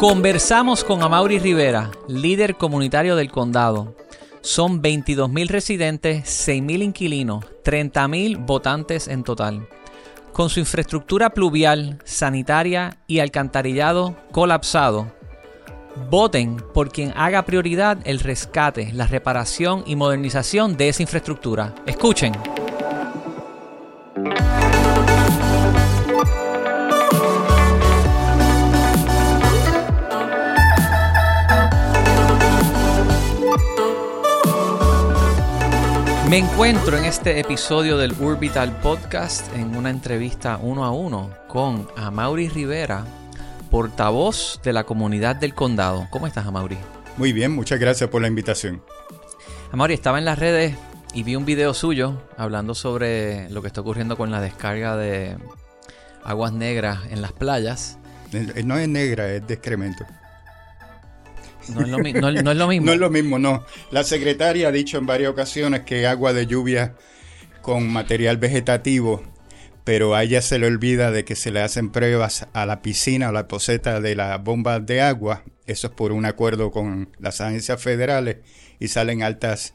Conversamos con Amaury Rivera, líder comunitario del condado. Son 22.000 residentes, 6.000 inquilinos, 30.000 votantes en total. Con su infraestructura pluvial, sanitaria y alcantarillado colapsado, voten por quien haga prioridad el rescate, la reparación y modernización de esa infraestructura. Escuchen. Me encuentro en este episodio del Urbital Podcast en una entrevista uno a uno con Amaury Rivera, portavoz de la comunidad del condado. ¿Cómo estás, Amaury? Muy bien, muchas gracias por la invitación. Amaury, estaba en las redes y vi un video suyo hablando sobre lo que está ocurriendo con la descarga de aguas negras en las playas. No es negra, es de excremento. No es, lo, mismo. no es lo mismo, no. La secretaria ha dicho en varias ocasiones que agua de lluvia con material vegetativo, pero a ella se le olvida de que se le hacen pruebas a la piscina o la poseta de las bombas de agua. Eso es por un acuerdo con las agencias federales y salen altas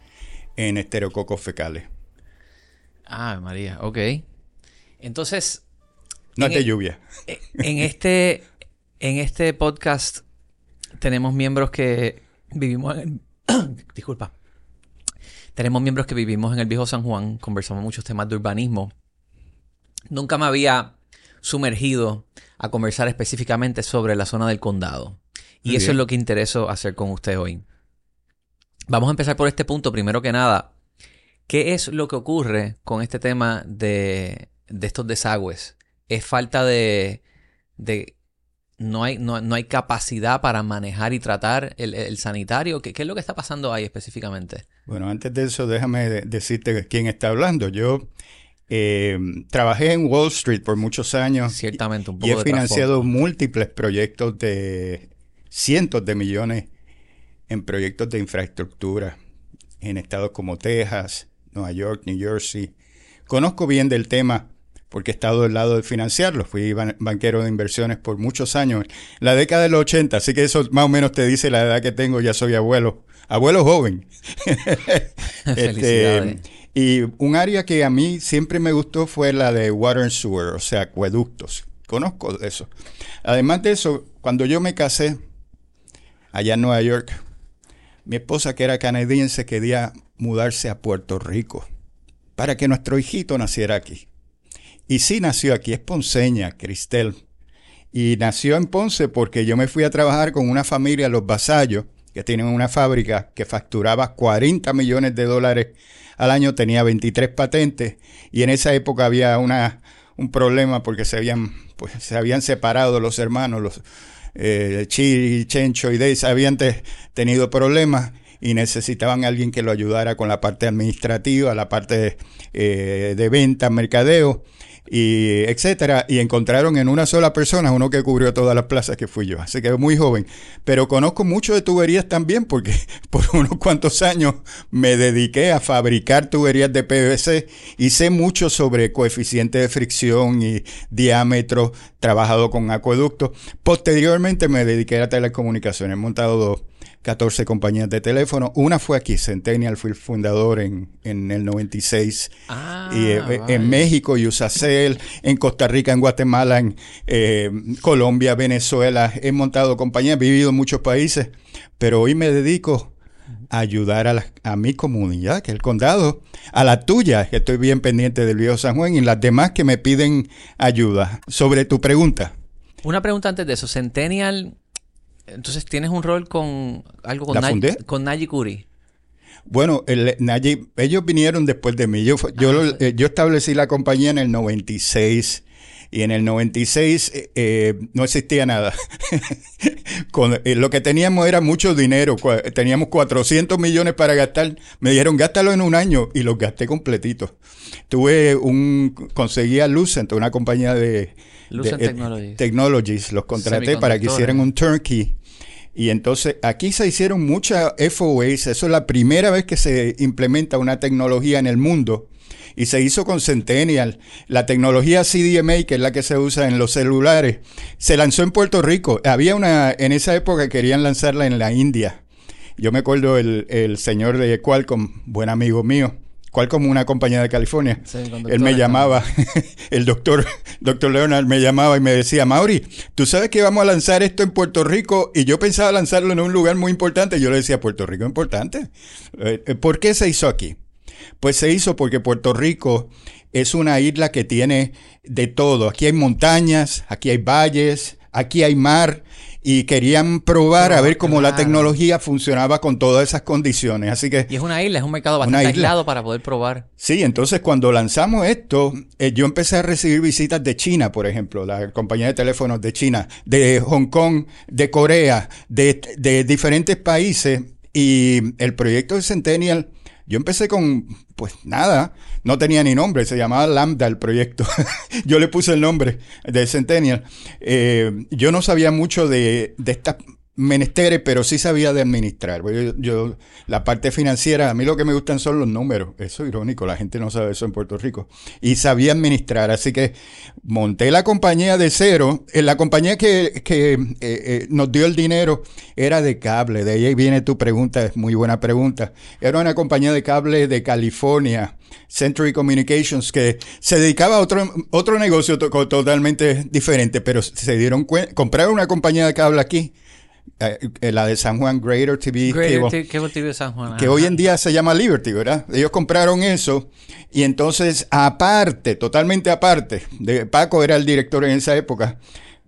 en estereococos fecales. Ah, María, ok. Entonces... No es de lluvia. En este, en este podcast tenemos miembros que vivimos en... Disculpa. Tenemos miembros que vivimos en el viejo San Juan, conversamos muchos temas de urbanismo. Nunca me había sumergido a conversar específicamente sobre la zona del condado. Y eso es lo que intereso hacer con usted hoy. Vamos a empezar por este punto, primero que nada. ¿Qué es lo que ocurre con este tema de, de estos desagües? ¿Es falta de, de no hay, no, hay capacidad para manejar y tratar el, sanitario. ¿Qué, es lo que está pasando ahí específicamente? Bueno, antes de eso, déjame decirte quién está hablando. Yo eh, trabajé en Wall Street por muchos años. Ciertamente, un poco Y he financiado múltiples proyectos de cientos de millones en proyectos de infraestructura en estados como Texas, Nueva York, New Jersey. Conozco bien del tema porque he estado del lado de financiarlo. Fui banquero de inversiones por muchos años, la década de los 80, así que eso más o menos te dice la edad que tengo, ya soy abuelo, abuelo joven. este, y un área que a mí siempre me gustó fue la de water and sewer, o sea, acueductos. Conozco eso. Además de eso, cuando yo me casé allá en Nueva York, mi esposa que era canadiense quería mudarse a Puerto Rico para que nuestro hijito naciera aquí. Y sí nació aquí, es ponceña, Cristel. Y nació en Ponce porque yo me fui a trabajar con una familia, los Vasallos, que tienen una fábrica que facturaba 40 millones de dólares al año, tenía 23 patentes y en esa época había una, un problema porque se habían, pues, se habían separado los hermanos, los eh, Chi, Chencho y Deis habían tenido problemas y necesitaban a alguien que lo ayudara con la parte administrativa, la parte eh, de venta, mercadeo y etcétera, y encontraron en una sola persona uno que cubrió todas las plazas que fui yo. Así que muy joven. Pero conozco mucho de tuberías también porque por unos cuantos años me dediqué a fabricar tuberías de PVC y sé mucho sobre coeficiente de fricción y diámetro, trabajado con acueductos. Posteriormente me dediqué a telecomunicaciones, he montado dos 14 compañías de teléfono. Una fue aquí, Centennial, fui el fundador en, en el 96. Ah, y, eh, En México, Usacel, en Costa Rica, en Guatemala, en eh, Colombia, Venezuela. He montado compañías, he vivido en muchos países, pero hoy me dedico a ayudar a, a mi comunidad, que es el condado, a la tuya, que estoy bien pendiente del viejo San Juan, y las demás que me piden ayuda. Sobre tu pregunta. Una pregunta antes de eso. Centennial entonces, ¿tienes un rol con algo con, con Kuri? Bueno, el, ellos vinieron después de mí. Yo, yo, ah, eh, yo establecí la compañía en el 96 y en el 96 eh, eh, no existía nada. Con, lo que teníamos era mucho dinero. Teníamos 400 millones para gastar. Me dijeron, gástalo en un año y los gasté completitos. Tuve un, conseguía Lucent, una compañía de, Lucent Technologies. Technologies. Los contraté para que hicieran un turnkey. Y entonces aquí se hicieron muchas FOAs. Eso es la primera vez que se implementa una tecnología en el mundo. y se hizo con Centennial. La tecnología CDMA, que es la que se usa en los celulares, se lanzó en Puerto Rico. Había una, en esa época querían lanzarla en la India. Yo me acuerdo el, el señor de Qualcomm, buen amigo mío, Qualcomm una compañía de California. Sí, Él me llamaba, el doctor, doctor Leonard me llamaba y me decía, Mauri, tú sabes que vamos a lanzar esto en Puerto Rico y yo pensaba lanzarlo en un lugar muy importante. Yo le decía, Puerto Rico es importante. Eh, eh, ¿Por qué se hizo aquí? Pues se hizo porque Puerto Rico es una isla que tiene de todo. Aquí hay montañas, aquí hay valles, aquí hay mar y querían probar a ver cómo la tecnología funcionaba con todas esas condiciones. Así que Y es una isla, es un mercado bastante isla. aislado para poder probar. Sí, entonces cuando lanzamos esto, eh, yo empecé a recibir visitas de China, por ejemplo, la compañía de teléfonos de China, de Hong Kong, de Corea, de, de diferentes países. Y el proyecto de Centennial, yo empecé con, pues nada, no tenía ni nombre, se llamaba Lambda el proyecto. yo le puse el nombre de Centennial. Eh, yo no sabía mucho de, de estas menesteres, pero sí sabía de administrar. Yo, yo- la parte financiera, a mí lo que me gustan son los números. Eso es irónico, la gente no sabe eso en Puerto Rico. Y sabía administrar, así que monté la compañía de cero. Eh, La compañía que, que, eh, eh, nos dio el dinero era de cable. De ahí viene tu pregunta, es muy buena pregunta. Era una compañía de cable de California. Century Communications, que se dedicaba a otro, otro negocio to- totalmente diferente, pero se dieron cuenta, compraron una compañía de cable aquí, eh, la de San Juan Greater TV, Greater T- Cable TV de San Juan. que ajá. hoy en día se llama Liberty, ¿verdad? Ellos compraron eso y entonces aparte, totalmente aparte, de Paco era el director en esa época.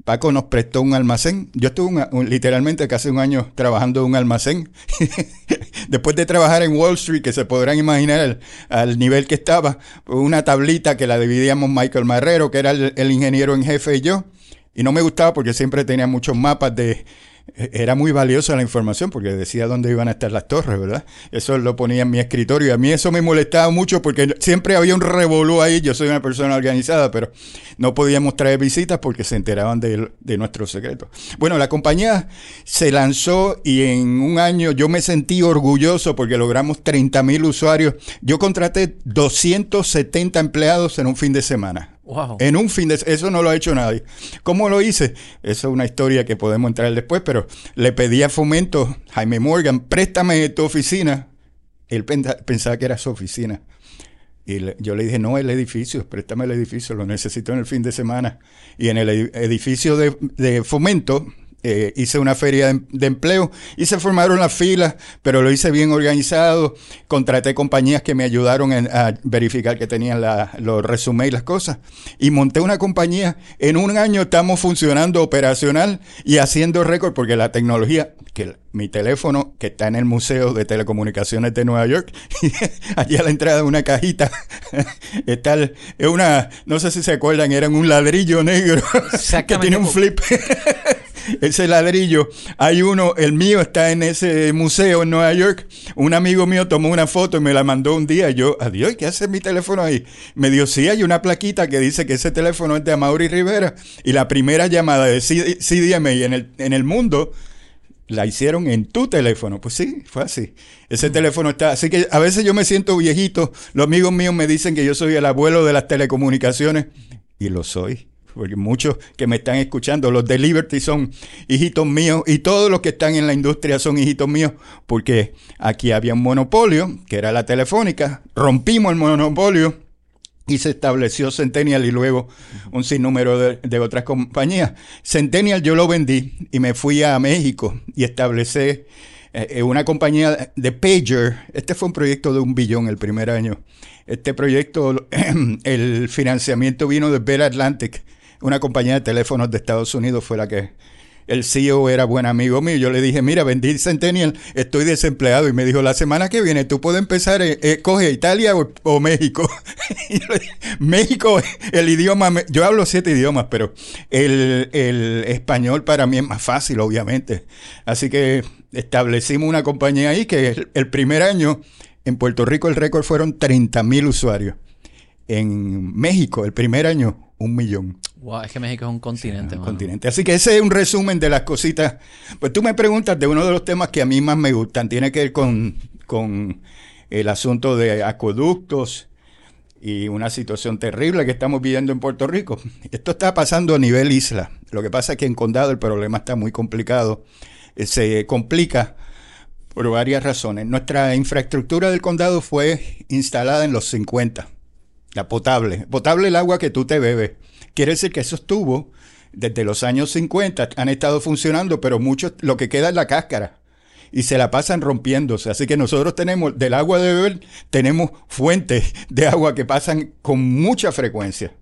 Paco nos prestó un almacén. Yo estuve un- un- literalmente casi un año trabajando en un almacén. Después de trabajar en Wall Street, que se podrán imaginar al, al nivel que estaba, una tablita que la dividíamos Michael Marrero, que era el, el ingeniero en jefe y yo. Y no me gustaba porque siempre tenía muchos mapas de... Era muy valiosa la información porque decía dónde iban a estar las torres, ¿verdad? Eso lo ponía en mi escritorio y a mí eso me molestaba mucho porque siempre había un revolú ahí. Yo soy una persona organizada, pero no podíamos traer visitas porque se enteraban de, de nuestros secretos. Bueno, la compañía se lanzó y en un año yo me sentí orgulloso porque logramos 30 mil usuarios. Yo contraté 270 empleados en un fin de semana. Wow. En un fin de eso no lo ha hecho nadie. ¿Cómo lo hice? Eso es una historia que podemos entrar después, pero le pedí a Fomento, Jaime Morgan, préstame tu oficina. Él pensa- pensaba que era su oficina. Y yo le dije, no, el edificio, préstame el edificio, lo necesito en el fin de semana. Y en el edi- edificio de Fomento eh, hice una feria de, de empleo y se formaron las filas, pero lo hice bien organizado. Contraté compañías que me ayudaron en- a verificar que tenían la- los resúmenes y las cosas. Y monté una compañía. En un año estamos funcionando operacional y haciendo récord porque la tecnología, que mi teléfono que está en el Museo de Telecomunicaciones de Nueva York, allí a la entrada de una cajita, está el- es una, no sé si se acuerdan, era un ladrillo negro que tiene un flip. Ese ladrillo, hay uno, el mío está en ese museo en Nueva York. Un amigo mío tomó una foto y me la mandó un día. Yo, adiós, ¿qué hace mi teléfono ahí? Me dio, sí, hay una plaquita que dice que ese teléfono es de Amaury Rivera. Y la primera llamada de CD CDMA en el, en el mundo la hicieron en tu teléfono. Pues sí, fue así. Ese teléfono está. Así que a veces yo me siento viejito. Los amigos míos me dicen que yo soy el abuelo de las telecomunicaciones. Y lo soy. Porque muchos que me están escuchando, los de Liberty son hijitos míos y todos los que están en la industria son hijitos míos, porque aquí había un monopolio, que era la telefónica, rompimos el monopolio y se estableció Centennial y luego un sinnúmero de, de otras compañías. Centennial yo lo vendí y me fui a México y establecí eh, eh, una compañía de pager. Este fue un proyecto de un billón el primer año. Este proyecto, el financiamiento vino de Bell Atlantic, una compañía de teléfonos de Estados Unidos, fue la que el CEO era buen amigo mío. Yo le dije, mira, vendí Centennial, estoy desempleado. Y me dijo, la semana que viene tú puedes empezar, eh, eh, coge Italia o, México. México, el idioma, yo hablo siete idiomas, pero el, el español para mí es más fácil, obviamente. Así que establecimos una compañía ahí que el primer año en Puerto Rico el récord fueron 30 mil usuarios. En México, el primer año, un millón Wow, es que México es un continente, un continente. Así que ese es un resumen de las cositas. Pues tú me preguntas de uno de los temas que a mí más me gustan. Tiene que ver con, con el asunto de acueductos. y una situación terrible que estamos viviendo en Puerto Rico. Esto está pasando a nivel isla. Lo que pasa es que en condado el problema está muy complicado. Eh, se complica por varias razones. Nuestra infraestructura del condado fue instalada en los 50. La potable. Potable el agua que tú te bebes. Quiere decir que esos tubos desde los años 50 han estado funcionando, pero mucho lo que queda es la cáscara y se la pasan rompiéndose. Así que nosotros tenemos del agua de beber, tenemos fuentes de agua que pasan con mucha frecuencia.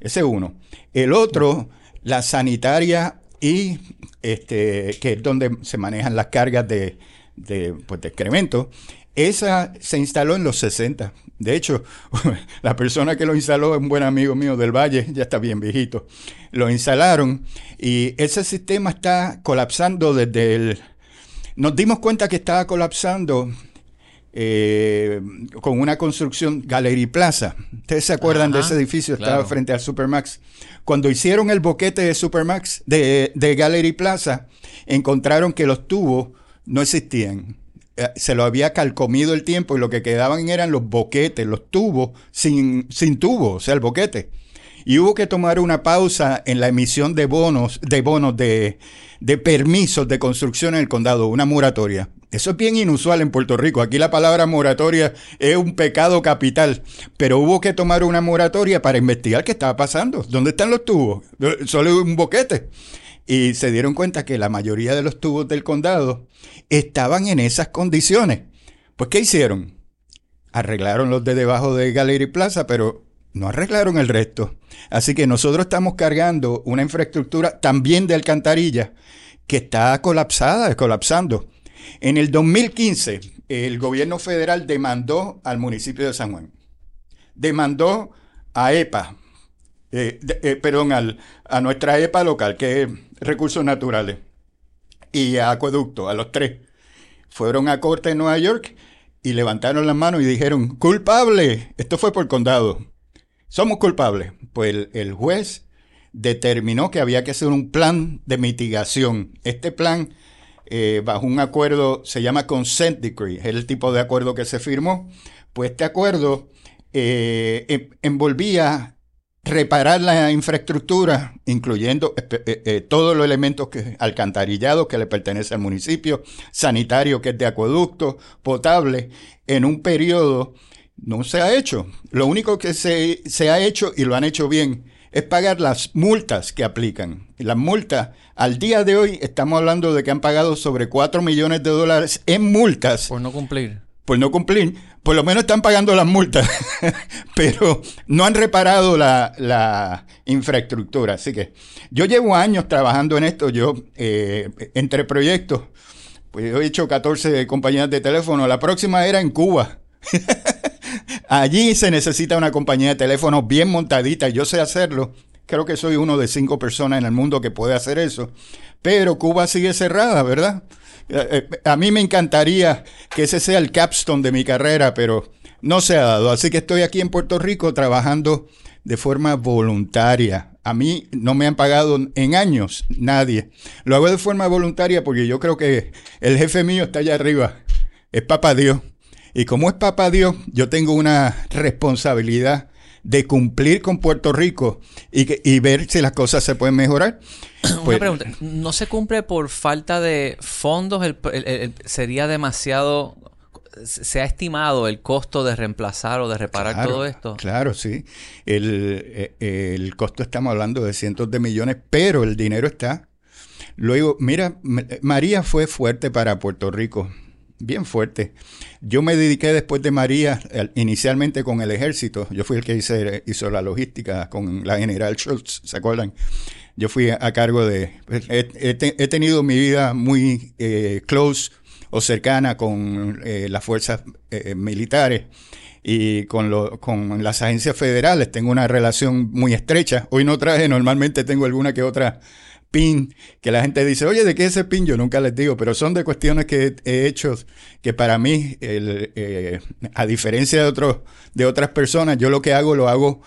Ese es uno. El otro, la sanitaria y este, que es donde se manejan las cargas de, de, pues, de excremento. Esa se instaló en los 60. De hecho, la persona que lo instaló es un buen amigo mío del Valle, ya está bien viejito. Lo instalaron y ese sistema está colapsando desde el nos dimos cuenta que estaba colapsando eh, con una construcción Gallery Plaza. Ustedes se acuerdan de ese edificio, estaba frente al Supermax. Cuando hicieron el boquete de Supermax, de, de Gallery Plaza, encontraron que los tubos no existían. Eh, se lo había calcomido el tiempo y lo que quedaban eran los boquetes, los tubos, sin, sin tubo, o sea, el boquete. Y hubo que tomar una pausa en la emisión de bonos, de bonos de, de permisos de construcción en el condado, una moratoria. Eso es bien inusual en Puerto Rico. Aquí la palabra moratoria es un pecado capital, pero hubo que tomar una moratoria para investigar qué estaba pasando. ¿Dónde están los tubos? Solo un boquete. Y se dieron cuenta que la mayoría de los tubos del condado estaban en esas condiciones. Pues, ¿qué hicieron? Arreglaron los de debajo de Gallery Plaza, pero no arreglaron el resto. Así que nosotros estamos cargando una infraestructura también de alcantarilla que está colapsada, colapsando. En el 2015, el gobierno federal demandó al municipio de San Juan. Demandó a EPA, eh, eh, perdón, a nuestra EPA local, que Recursos Naturales, y Acueducto, a los tres. Fueron a corte en Nueva York y levantaron las manos y dijeron, culpable, esto fue por condado somos culpables. Pues el, juez determinó que había que hacer un plan de mitigación. Este plan, eh, bajo un acuerdo, se llama Consent Decree, es el tipo de acuerdo que se firmó. Pues este acuerdo eh, em, envolvía reparar la infraestructura, incluyendo eh, todos los elementos que, alcantarillados que le pertenece al municipio, sanitario que es de acueducto, potable, en un periodo no se ha hecho. Lo único que se, se, ha hecho, y lo han hecho bien, es pagar las multas que aplican. las multas, al día de hoy, estamos hablando de que han pagado sobre 4 millones de dólares en multas. Por no cumplir. Por no cumplir. Por lo menos están pagando las multas, pero no han reparado la, infraestructura. Así que yo llevo años trabajando en esto. Yo, eh, entre proyectos, pues yo he hecho 14 compañías de teléfono. La próxima era en Cuba. Allí se necesita una compañía de teléfono bien montadita yo sé hacerlo. Creo que soy uno de cinco personas en el mundo que puede hacer eso. Pero Cuba sigue cerrada, ¿verdad? Eh, eh, a mí me encantaría que ese sea el capstone de mi carrera, pero no se ha dado. Así que estoy aquí en Puerto Rico trabajando de forma voluntaria. A mí no me han pagado en años nadie. Lo hago de forma voluntaria porque yo creo que el jefe mío está allá arriba. Es papá Dios. Y como es papá Dios, yo tengo una responsabilidad de cumplir con Puerto Rico y, ver si las cosas se pueden mejorar. Una pues, pregunta, ¿no se cumple por falta de fondos? ¿Sería demasiado... ¿Se ha estimado el costo de reemplazar o de reparar todo esto? Claro, sí. El, eh, el costo estamos hablando de cientos de millones, pero el dinero está. Luego, mira, María fue fuerte para Puerto Rico bien fuerte. Yo me dediqué después de María, inicialmente con el ejército. Yo fui el que hice, hizo la logística con la general Schultz, ¿se acuerdan? Yo fui a, cargo de... Pues, he, tenido mi vida muy eh, close o cercana con eh, las fuerzas eh, militares y con, lo, con las agencias federales. Tengo una relación muy estrecha. Hoy no traje, normalmente tengo alguna que otra pin, que la gente dice, oye, ¿de qué es ese pin? Yo nunca les digo, pero son de cuestiones que he hecho que para mí, eh, a diferencia de, otros, de otras personas, yo lo que hago lo hago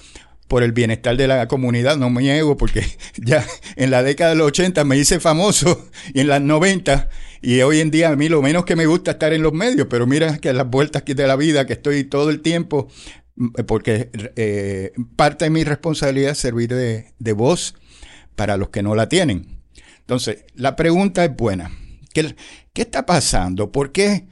por el bienestar de la comunidad, no me niego, porque ya en la década de los 80 me hice famoso y en las 90 y hoy en día a mí lo menos que me gusta estar en los medios, pero mira que las vueltas de la vida, que estoy todo el tiempo porque eh, parte de mi responsabilidad es servir de, de, voz para los que no la tienen. Entonces, la pregunta es buena. ¿Qué, qué está pasando? ¿Por qué,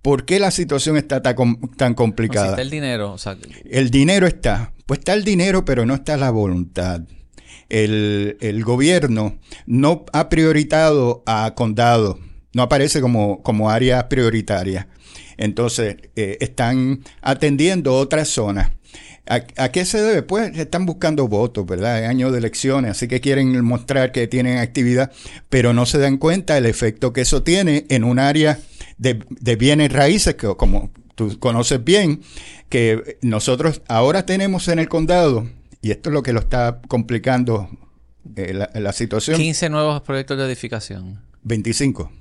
¿Por qué la situación está tan, tan complicada? No, está el dinero. O sea, el dinero está. Pues está el dinero, pero no está la voluntad. El, el gobierno no ha prioritado a condado, no aparece como, como área prioritaria. Entonces, eh, están atendiendo otras zonas. ¿A, qué se debe? Pues están buscando votos, ¿verdad? Es año de elecciones, así que quieren mostrar que tienen actividad, pero no se dan cuenta el efecto que eso tiene en un área de, de bienes raíces, que como tú conoces bien, que nosotros ahora tenemos en el condado, y esto es lo que lo está complicando eh, la, la situación. 15 nuevos proyectos de edificación. 25.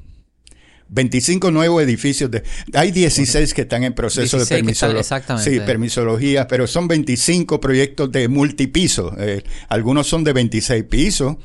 25 nuevos edificios. De, hay 16 que están en proceso de permisología. Exactamente. Sí, permisología, pero son 25 proyectos de multipiso. Eh, algunos son de 26 pisos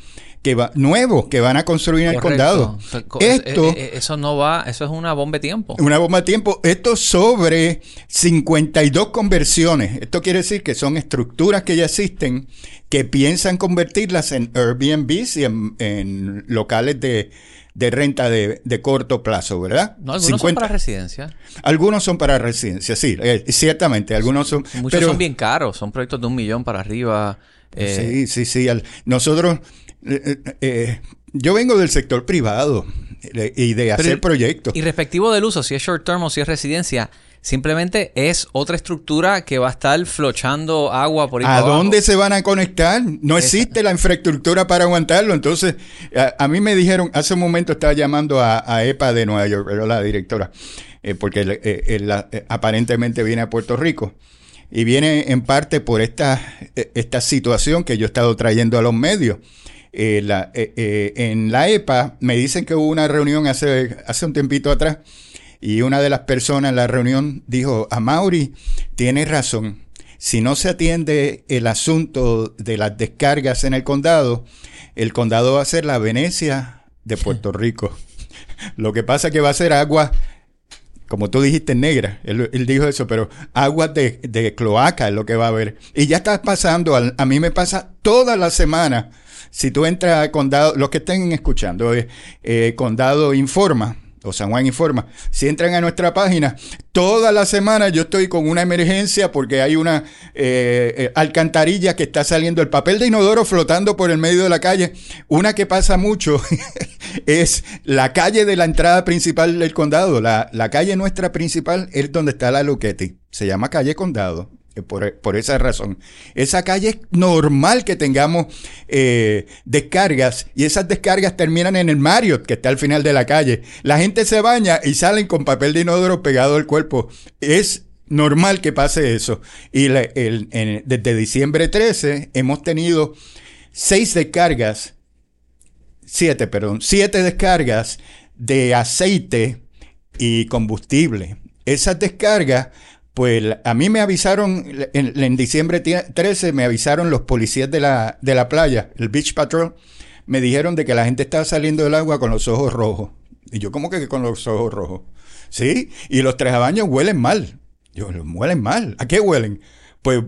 que va, nuevos que van a construir en el condado. Esto, eh, eh, eso no va, eso es una bomba de tiempo. Una bomba de tiempo. Esto sobre 52 conversiones. Esto quiere decir que son estructuras que ya existen que piensan convertirlas en Airbnbs y en locales de, de renta de, de, corto plazo, ¿verdad? No, algunos son para residencia. Algunos son para residencia, sí, eh, ciertamente. Algunos son. Muchos son bien caros, son proyectos de un millón para arriba. Eh. Sí, sí, sí. nosotros, eh, yo vengo del sector privado y de hacer proyectos. Y respectivo del uso, si es short term o si es residencia, Simplemente es otra estructura que va a estar flochando agua por ahí. ¿A dónde se van a conectar? No existe la infraestructura para aguantarlo. Entonces, a, mí me dijeron, hace un momento estaba llamando a, EPA de Nueva York, pero la directora, eh, porque eh, eh, aparentemente viene a Puerto Rico. Y viene en parte por esta, esta situación que yo he estado trayendo a los medios. en la EPA me dicen que hubo una reunión hace, hace un tiempito atrás y una de las personas en la reunión dijo, a Mauri, tiene razón, si no se atiende el asunto de las descargas en el condado, el condado va a ser la Venecia de Puerto Rico. Lo que pasa es que va a ser agua, como tú dijiste, negra. Él, dijo eso, pero agua de, de, cloaca es lo que va a haber. Y ya está pasando, a, mí me pasa toda la semana. Si tú entras a condado, los que estén escuchando, eh, eh condado informa, o San Juan Informa, si entran a nuestra página, toda la semana yo estoy con una emergencia porque hay una eh, eh, alcantarilla que está saliendo, el papel de inodoro flotando por el medio de la calle. Una que pasa mucho es la calle de la entrada principal del condado. La, la calle nuestra principal es donde está la Luquetti. Se llama calle Condado. Eh, por, esa razón. Esa calle es normal que tengamos eh, descargas y esas descargas terminan en el Marriott, que está al final de la calle. La gente se baña y salen con papel de inodoro pegado al cuerpo. Es normal que pase eso. Y desde diciembre 13 hemos tenido seis descargas, siete, perdón, siete descargas de aceite y combustible. Esas descargas pues a mí me avisaron, en, diciembre 13 me avisaron los policías de la, de la playa, el Beach Patrol, me dijeron de que la gente estaba saliendo del agua con los ojos rojos. Y yo, ¿cómo que con los ojos rojos? Sí, y los tres baños huelen mal. Yo, huelen mal. ¿A qué huelen? Pues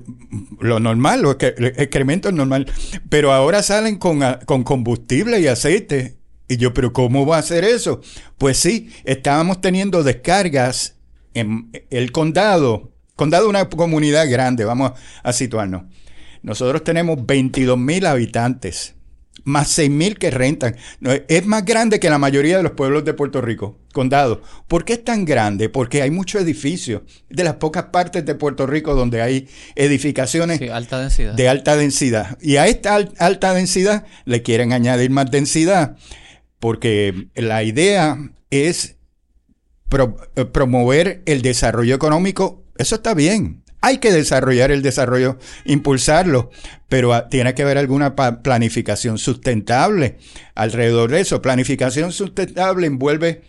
lo normal, los excrementos normal. Pero ahora salen con, con combustible y aceite. Y yo, ¿pero cómo va a hacer eso? Pues sí, estábamos teniendo descargas en el condado, condado es una comunidad grande, vamos a situarnos. Nosotros tenemos 22 mil habitantes, más 6 mil que rentan. Es más grande que la mayoría de los pueblos de Puerto Rico, condado. ¿Por qué es tan grande? Porque hay muchos edificios. De las pocas partes de Puerto Rico donde hay edificaciones alta densidad. de alta densidad. Y a esta alta densidad le quieren añadir más densidad, porque la idea es eh, promover el desarrollo económico, eso está bien. Hay que desarrollar el desarrollo, impulsarlo, pero ah, tiene que haber alguna planificación sustentable alrededor de eso. Planificación sustentable envuelve,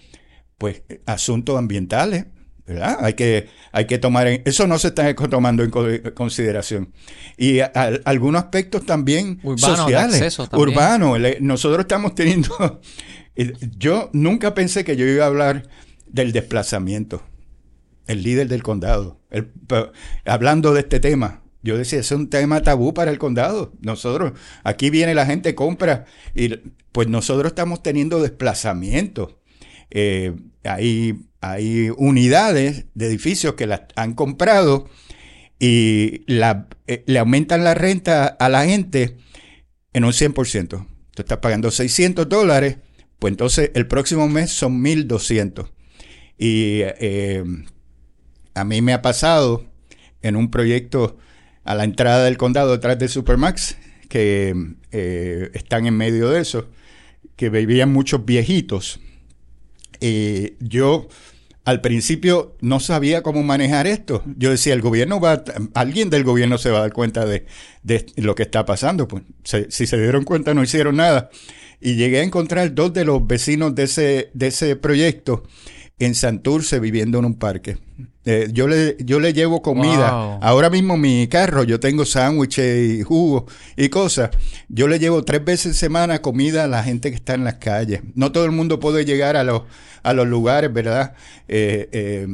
pues, asuntos ambientales, ¿verdad? Hay que, hay que tomar, eso no se está tomando en consideración. Y algunos aspectos también sociales, urbanos. Nosotros estamos teniendo, yo nunca pensé que yo iba a hablar del desplazamiento. El líder del condado. El- hablando de este tema, yo decía, es un tema tabú para el condado. Nosotros, aquí viene la gente, compra, y pues nosotros estamos teniendo desplazamiento. Eh, hay, hay unidades de edificios que las han comprado y eh, le aumentan la renta a la gente en un 100%. Tú estás pagando 600 dólares, pues entonces el próximo mes son 1200. Y eh, a mí me ha pasado en un proyecto a la entrada del condado detrás de Supermax, que eh, están en medio de eso, que vivían muchos viejitos. Y yo al principio no sabía cómo manejar esto. Yo decía, el gobierno va, alguien del gobierno se va a dar cuenta de, lo que está pasando. Pues si se dieron cuenta no hicieron nada. Y llegué a encontrar dos de los vecinos de ese, de ese proyecto en Santurce viviendo en un parque. Eh, yo, le, yo le llevo comida. Wow. Ahora mismo mi carro, yo tengo sándwiches y jugo y cosas. Yo le llevo tres veces semana comida a la gente que está en las calles. No todo el mundo puede llegar a los, a los lugares, ¿verdad? Eh, eh,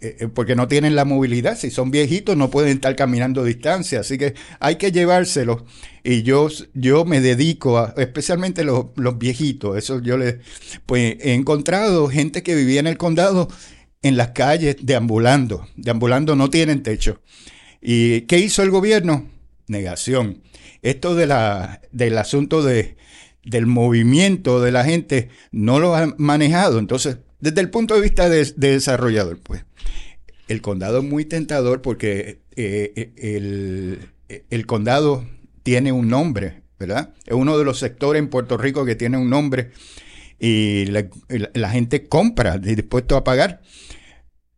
eh, eh, porque no tienen la movilidad. Si son viejitos no pueden estar caminando distancia. Así que hay que llevárselos. Y yo, yo me dedico a, especialmente los, los viejitos. Eso yo le, pues he encontrado gente que vivía en el condado en las calles deambulando. Deambulando no tienen techo. ¿Y qué hizo el gobierno? Negación. Esto de la, del asunto de, del movimiento de la gente no lo han manejado. Entonces, desde el punto de vista de, de desarrollador, pues, el condado es muy tentador porque eh, el, el condado tiene un nombre, ¿verdad? Es uno de los sectores en Puerto Rico que tiene un nombre y la, gente compra, dispuesto a pagar,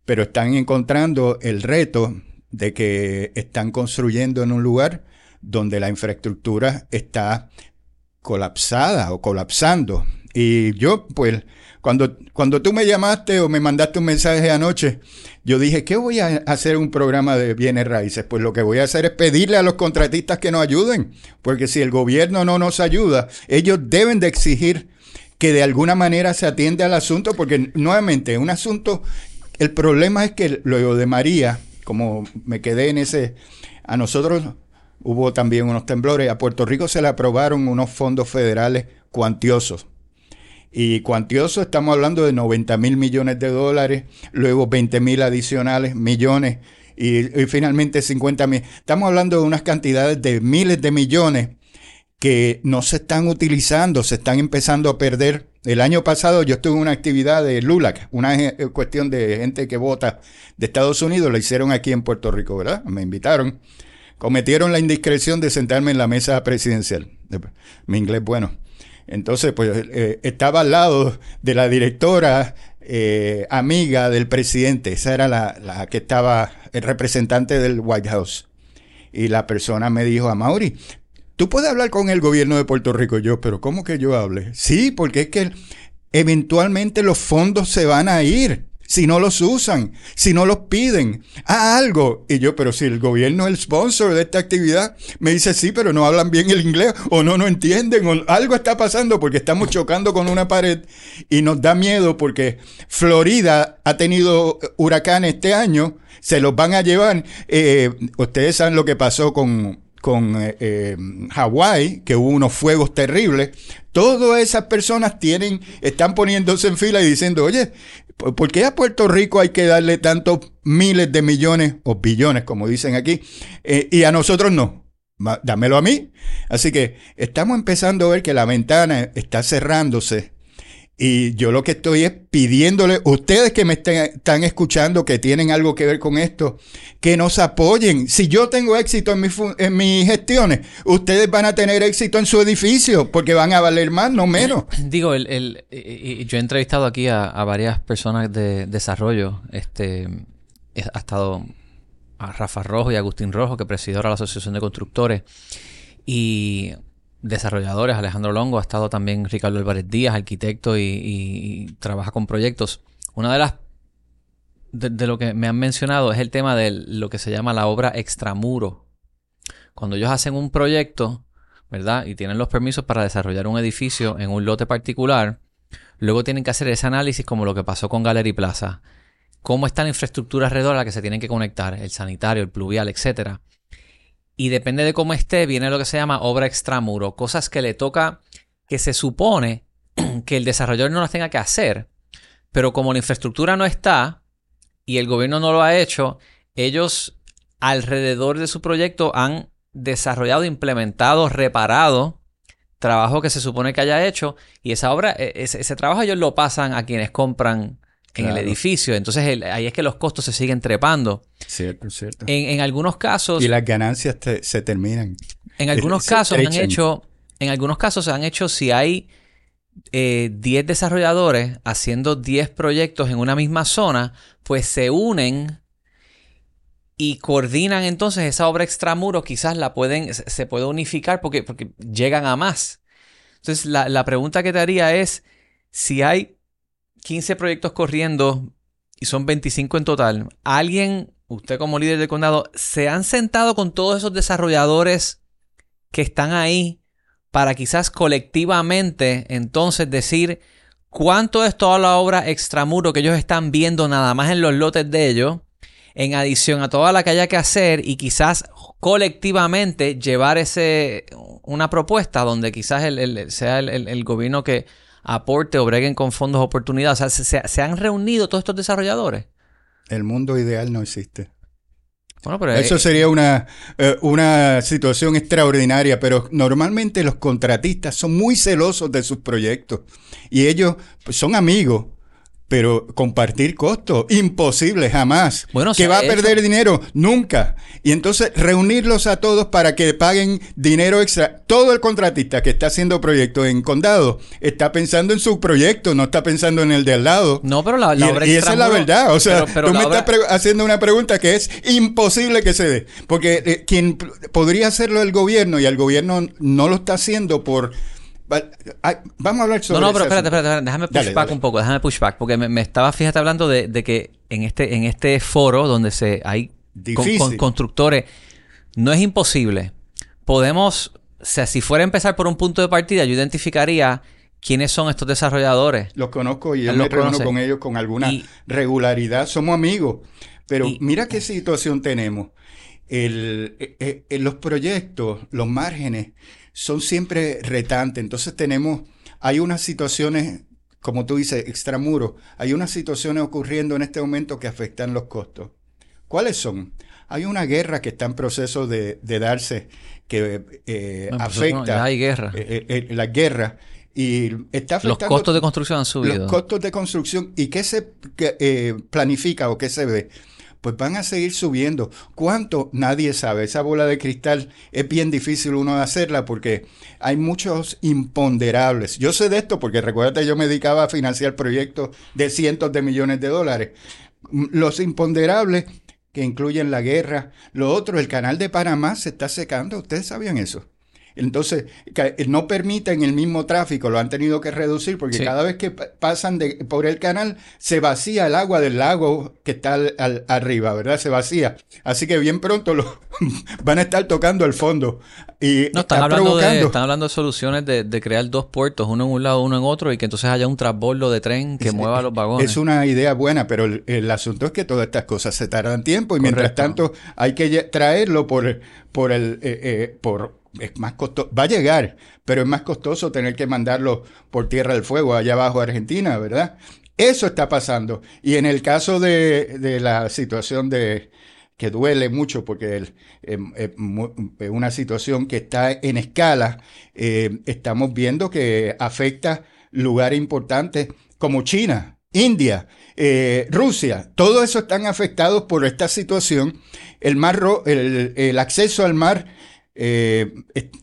pero están encontrando el reto de que están construyendo en un lugar donde la infraestructura está colapsada o colapsando. Y yo, pues, cuando, cuando tú me llamaste o me mandaste un mensaje anoche, yo dije, ¿qué voy a hacer un programa de bienes raíces? Pues lo que voy a hacer es pedirle a los contratistas que nos ayuden, porque si el gobierno no nos ayuda, ellos deben de exigir que de alguna manera se atienda al asunto, porque nuevamente, un asunto, el problema es que lo de María, como me quedé en ese, a nosotros hubo también unos temblores, a Puerto Rico se le aprobaron unos fondos federales cuantiosos. Y cuantioso, estamos hablando de 90 mil millones de dólares, luego 20 mil adicionales millones y, y finalmente 50 mil. Estamos hablando de unas cantidades de miles de millones que no se están utilizando, se están empezando a perder. El año pasado yo estuve en una actividad de LULAC, una eh, cuestión de gente que vota de Estados Unidos, la hicieron aquí en Puerto Rico, ¿verdad? Me invitaron. Cometieron la indiscreción de sentarme en la mesa presidencial. Mi inglés bueno. Entonces, pues eh, estaba al lado de la directora eh, amiga del presidente. Esa era la, la, que estaba, el representante del White House. Y la persona me dijo a Mauri, tú puedes hablar con el gobierno de Puerto Rico. Yo, pero ¿cómo que yo hable? Sí, porque es que eventualmente los fondos se van a ir si no los usan, si no los piden, a algo. Y yo, pero si el gobierno es el sponsor de esta actividad, me dice, sí, pero no hablan bien el inglés, o no, no entienden, o algo está pasando porque estamos chocando con una pared y nos da miedo porque Florida ha tenido huracanes este año, se los van a llevar. Eh, ustedes saben lo que pasó con, con eh, eh, Hawái, que hubo unos fuegos terribles. Todas esas personas tienen, están poniéndose en fila y diciendo, oye, ¿por qué a Puerto Rico hay que darle tantos miles de millones o billones, como dicen aquí, eh, y a nosotros no? Dámelo a mí. Así que estamos empezando a ver que la ventana está cerrándose. Y yo lo que estoy es pidiéndole, ustedes que me estén, están escuchando, que tienen algo que ver con esto, que nos apoyen. Si yo tengo éxito en, mi, en mis gestiones, ustedes van a tener éxito en su edificio, porque van a valer más, no menos. Digo, el, el, el yo he entrevistado aquí a, varias personas de desarrollo. Este, ha estado a Rafa Rojo y Agustín Rojo, que presidió la Asociación de Constructores. Y desarrolladores, Alejandro Longo, ha estado también Ricardo Álvarez Díaz, arquitecto y, trabaja con proyectos. Una de las de, de, lo que me han mencionado es el tema de lo que se llama la obra extramuro. Cuando ellos hacen un proyecto, ¿verdad? Y tienen los permisos para desarrollar un edificio en un lote particular, luego tienen que hacer ese análisis como lo que pasó con Gallery Plaza. cómo está la infraestructura alrededor a la que se tienen que conectar, el sanitario, el pluvial, etcétera. Y depende de cómo esté, viene lo que se llama obra extramuro, cosas que le toca, que se supone que el desarrollador no las tenga que hacer, pero como la infraestructura no está y el gobierno no lo ha hecho, ellos alrededor de su proyecto han desarrollado, implementado, reparado trabajo que se supone que haya hecho y esa obra, e, ese, trabajo ellos lo pasan a quienes compran en el edificio. Entonces ahí es que los costos se siguen trepando. Cierto, cierto. En, algunos casos... Y las ganancias se terminan. En algunos casos han hecho... En algunos casos se han hecho si hay 10 eh, desarrolladores haciendo 10 proyectos en una misma zona, pues se unen y coordinan entonces esa obra extramuro, quizás la pueden, se puede unificar porque, porque llegan a más. Entonces la, la pregunta que te haría es, si hay 15 proyectos corriendo y son 25 en total, ¿alguien, usted como líder del condado, se han sentado con todos esos desarrolladores que están ahí para quizás colectivamente entonces decir cuánto es toda la obra extramuro que ellos están viendo nada más en los lotes de ellos, en adición a toda la que haya que hacer y quizás colectivamente llevar ese una propuesta donde quizás el, sea el, gobierno que aporte o breguen con fondos de oportunidad. O sea, se han reunido todos estos desarrolladores. El mundo ideal no existe. Eso sería una, eh, una situación extraordinaria, pero normalmente los contratistas son muy celosos de sus proyectos y ellos pues, son amigos pero compartir costos, imposible jamás. Bueno, que va a perder dinero, nunca. Y entonces reunirlos a todos para que paguen dinero extra. Todo el contratista que está haciendo proyectos en condado está pensando en su proyecto, no está pensando en el de al lado. No, pero la, la y, esa es la verdad. O sea, tú me estás haciendo una pregunta que es imposible que se dé. Porque eh, quien podría hacerlo el gobierno y el gobierno no lo está haciendo por Vamos a hablar sobre No, no, pero espérate, espérate, déjame pushback un poco, déjame pushback, porque me, estaba, fíjate, hablando de, que en este, en este foro donde se hay constructores, no es imposible. Podemos, o sea, si fuera a empezar por un punto de partida, yo identificaría quiénes son estos desarrolladores. Los conozco y yo me reúno con ellos con alguna regularidad, somos amigos. Pero mira qué situación tenemos. El, eh, eh, los proyectos, los márgenes son siempre retantes. Entonces tenemos, hay unas situaciones, como tú dices, extramuros, hay unas situaciones ocurriendo en este momento que afectan los costos. ¿Cuáles son? Hay una guerra que está en proceso de, darse que eh, afecta. hay guerra. Eh, eh, la guerra. Y está afectando. Los costos de construcción han subido. Los costos de construcción. ¿Y qué se planifica o qué se ve? Pues van a seguir subiendo. ¿Cuánto? Nadie sabe. Esa bola de cristal es bien difícil uno hacerla porque hay muchos imponderables. Yo sé de esto porque recuerda yo me dedicaba a financiar proyectos de cientos de millones de dólares. Los imponderables que incluyen la guerra. Lo otro, el canal de Panamá se está secando. ¿Ustedes sabían eso? Entonces, eh, no permiten el mismo tráfico, lo han tenido que reducir porque cada vez que pasan de, por el canal se vacía el agua del lago que está al, arriba, ¿verdad? Se vacía. Así que bien pronto lo, van a estar tocando el fondo. Y no, están, hablando de, están hablando de soluciones de, crear dos puertos, uno en un lado, uno en otro, y que entonces haya un transbordo de tren que mueva los vagones. Es una idea buena, pero el, asunto es que todas estas cosas se tardan tiempo y mientras tanto hay que traerlo por, por el... Eh, eh, por es más costoso, va a llegar, pero es más costoso tener que mandarlo por tierra del fuego allá abajo a Argentina, ¿verdad? Eso está pasando. Y en el caso de, la situación de que duele mucho porque es em, una situación que está en escala, eh, estamos viendo que afecta lugares importantes como China, India, eh, Rusia, todo eso están afectados por esta situación. El, mar, el acceso al mar eh,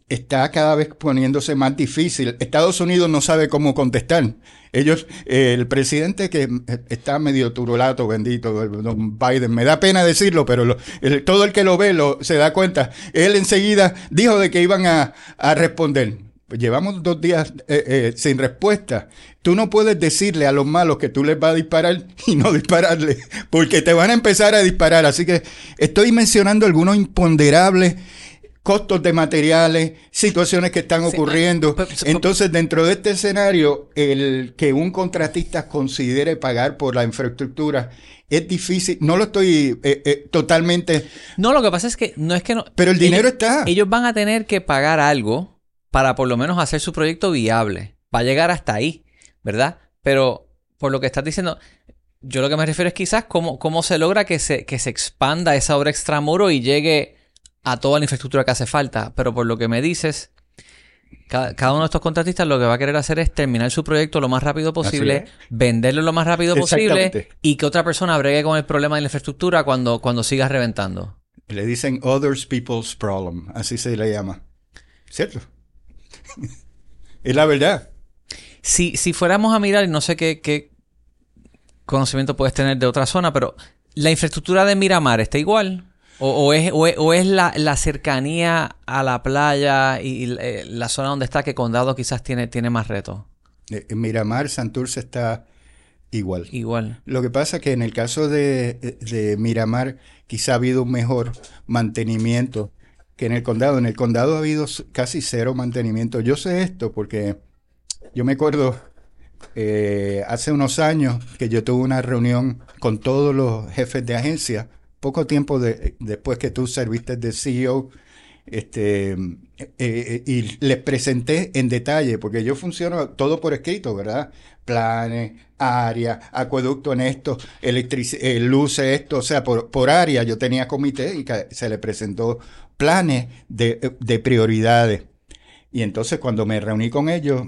está cada vez poniéndose más difícil. Estados Unidos no sabe cómo contestar. Ellos, eh, el presidente que está medio turulato, bendito, don Biden, me da pena decirlo, pero todo el que lo ve lo, se da cuenta. Él enseguida dijo de que iban a, responder. Llevamos dos días eh, sin respuesta. Tú no puedes decirle a los malos que tú les vas a disparar y no dispararle, porque te van a empezar a disparar. Así que estoy mencionando algunos imponderables costos de materiales, situaciones que están ocurriendo. Entonces, dentro de este escenario, el que un contratista considere pagar por la infraestructura es difícil. No lo estoy eh, eh, totalmente. No, lo que pasa es que no es que no. Pero el dinero está. Ellos van a tener que pagar algo para por lo menos hacer su proyecto viable. Va a llegar hasta ahí, ¿verdad? Pero por lo que estás diciendo, yo lo que me refiero es quizás cómo, cómo se logra que se, que se expanda esa obra extramuro y llegue a toda la infraestructura que hace falta. Pero por lo que me dices, cada, uno de estos contratistas lo que va a querer hacer es terminar su proyecto lo más rápido posible, venderlo lo más rápido posible y que otra persona bregue con el problema de la infraestructura cuando, cuando siga reventando. Le dicen others people's problem, así se le llama. ¿Cierto? es la verdad. Si, si fuéramos a mirar, no sé qué, qué conocimiento puedes tener de otra zona, pero ¿la infraestructura de Miramar está igual? ¿O, es, o es, la, cercanía a la playa y, eh, la zona donde está que Condado quizás tiene, tiene más retos? Eh, Miramar, Santurce está igual. Igual. Lo que pasa es que en el caso de, de Miramar quizá ha habido un mejor mantenimiento que en el condado. En el condado ha habido casi cero mantenimiento. Yo sé esto porque yo me acuerdo eh, hace unos años que yo tuve una reunión con todos los jefes de agencia poco tiempo después que tú serviste de CEO, este, eh, eh, y les presenté en detalle, porque yo funciono todo por escrito, ¿verdad? Planes, área, acueducto en esto, eh, luces, esto, o sea, por, por área yo tenía comité y se le presentó planes de, de prioridades. Y entonces cuando me reuní con ellos,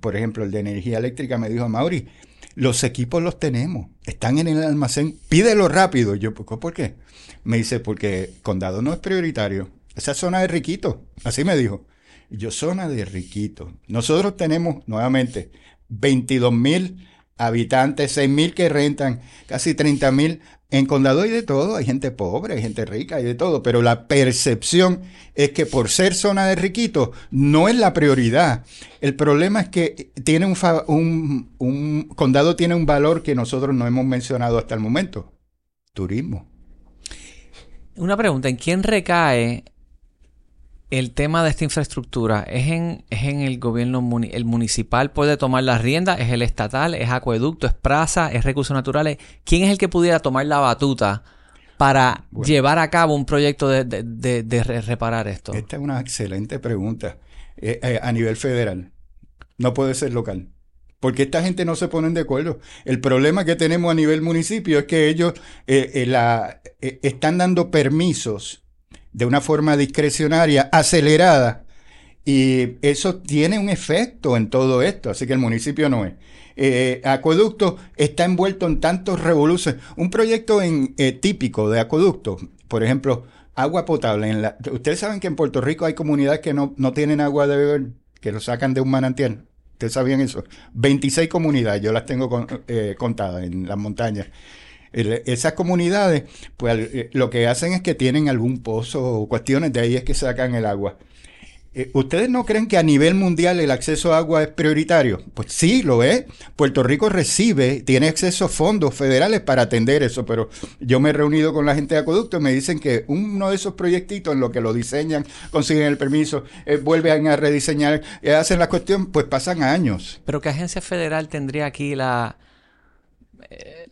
por ejemplo, el de energía eléctrica me dijo, Mauri, los equipos los tenemos, están en el almacén, pídelo rápido. Yo, ¿por qué? Me dice, porque condado no es prioritario. Esa zona de riquito, así me dijo. Yo, zona de riquito. Nosotros tenemos, nuevamente, 22 mil habitantes, 6 mil que rentan, casi 30 mil en Condado hay de todo, hay gente pobre, hay gente rica, hay de todo, pero la percepción es que por ser zona de riquitos no es la prioridad. El problema es que tiene un, condado tiene un valor que nosotros no hemos mencionado hasta el momento, turismo. Una pregunta, ¿en quién recae el tema de esta infraestructura es en, es en el gobierno el municipal puede tomar la rienda, es el estatal, es acueducto, es praza, es recursos naturales. ¿Quién es el que pudiera tomar la batuta para llevar a cabo un proyecto de, reparar esto? Esta es una excelente pregunta. Eh, eh, a nivel federal, no puede ser local. Porque esta gente no se ponen de acuerdo. El problema que tenemos a nivel municipio es que ellos eh, la, están dando permisos de una forma discrecionaria, acelerada. Y eso tiene un efecto en todo esto, así que el municipio no es. Eh, acueducto está envuelto en tantos revoluciones. Un proyecto eh, típico de acueducto, por ejemplo, agua potable. En la, Ustedes saben que en Puerto Rico hay comunidades que no, no tienen agua de beber, que lo sacan de un manantial. ¿Ustedes sabían eso? 26 comunidades, yo las tengo eh, contadas en las montañas esas comunidades, pues eh, lo que hacen es que tienen algún pozo o cuestiones, de ahí es que sacan el agua. Eh, ¿Ustedes no creen que a nivel mundial el acceso a agua es prioritario? Pues sí, lo es. Puerto Rico recibe, tiene acceso a fondos federales para atender eso, pero yo me he reunido con la gente de acueducto y me dicen que uno de esos proyectitos en lo que lo diseñan, consiguen el permiso, eh, vuelven a rediseñar, hacen la cuestión, pues pasan años. Pero ¿qué agencia federal tendría aquí la,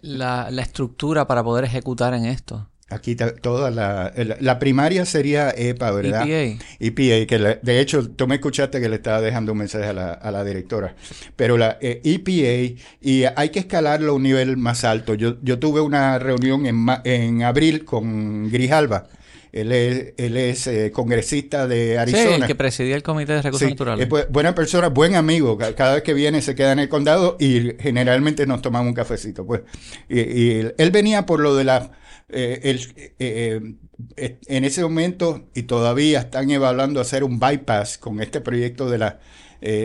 la, estructura para poder ejecutar en esto? Aquí toda la, la, primaria sería EPA, ¿verdad? EPA. EPA, que de hecho tú me escuchaste que le estaba dejando un mensaje a la, a la directora. Pero la EPA, eh, e y hay que escalarlo a un nivel más alto. Yo, yo tuve una reunión en, en abril con Grijalba él es, él es eh, congresista de Arizona. Sí, el que presidía el Comité de Recursos Naturales. Es buena persona, buen amigo. Cada vez que viene se queda en el condado y generalmente nos tomamos un cafecito. Pues. Y, él venía por lo de la... Eh, eh, en ese momento, y todavía están evaluando hacer un bypass con este proyecto de la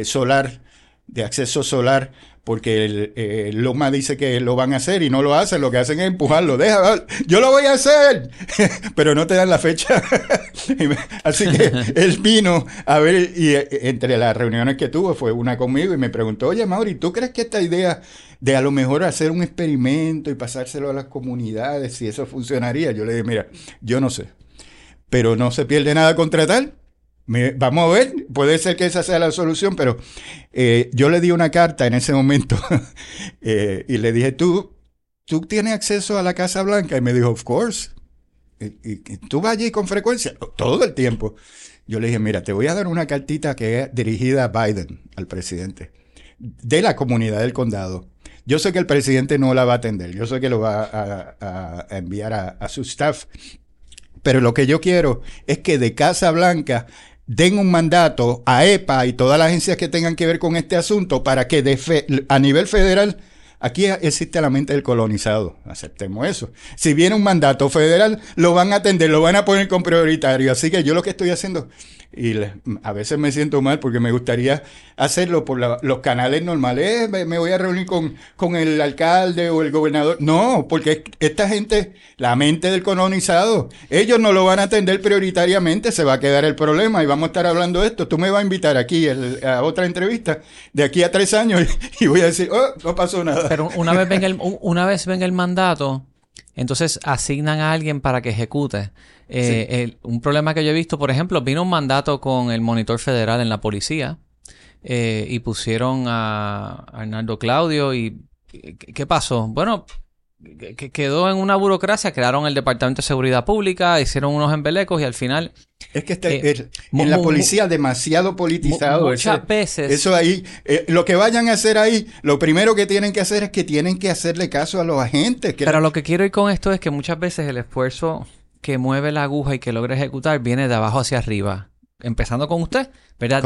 solar, de acceso solar porque el, eh, Loma dice que lo van a hacer y no lo hacen, lo que hacen es empujarlo. Deja, yo lo voy a hacer, pero no te dan la fecha. Así que él vino a ver, y eh, entre las reuniones que tuvo, fue una conmigo y me preguntó, oye, Mauri, ¿tú crees que esta idea de a lo mejor hacer un experimento y pasárselo a las comunidades, si eso funcionaría? Yo le dije, mira, yo no sé. pero no se pierde nada contratar. Me- vamos a ver, puede ser que esa sea la solución, pero eh, yo le di una carta en ese momento eh, y le dije, ¿tú, ¿tú tienes acceso a la Casa Blanca? Y me dijo, of course. Y, tú vas allí con frecuencia, todo el tiempo. Yo le dije, mira, te voy a dar una cartita que es dirigida a Biden, al presidente, de la comunidad del condado. Yo sé que el presidente no la va a atender, yo sé que lo va a enviar a, a su staff, pero lo que yo quiero es que de Casa Blanca den un mandato a EPA y todas las agencias que tengan que ver con este asunto para que a nivel federal aquí existe la mente del colonizado. Aceptemos eso. Si viene un mandato federal, lo van a atender, lo van a poner con prioritario. Así que yo lo que estoy haciendo, y le- a veces me siento mal porque me gustaría hacerlo por la- los canales normales. Eh, Me, voy a reunir con, con el alcalde o el gobernador. No, porque esta gente, la mente del colonizado, ellos no lo van a atender prioritariamente, se va a quedar el problema y vamos a estar hablando de esto. Tú me vas a invitar aquí a otra entrevista de aquí a tres años y voy a decir, oh, no pasó nada. Pero una vez venga una vez venga el mandato, entonces asignan a alguien para que ejecute. Eh, el- un problema que yo he visto, por ejemplo, vino un mandato con el monitor federal en la policía eh, y pusieron a Arnaldo Claudio y ¿qué, qué pasó? Bueno, que- que quedó en una burocracia, crearon el Departamento de Seguridad Pública, hicieron unos embelecos y al final Es que este, Eh, el- en la policía demasiado politizado. muchas ese- veces Eso ahí, eh, lo que vayan a hacer ahí, lo primero que tienen que hacer es que tienen que hacerle caso a los agentes. Que Pero lo que quiero ir con esto es que muchas veces el esfuerzo que mueve la aguja y que logra ejecutar viene de abajo hacia arriba. Empezando con usted, ¿verdad?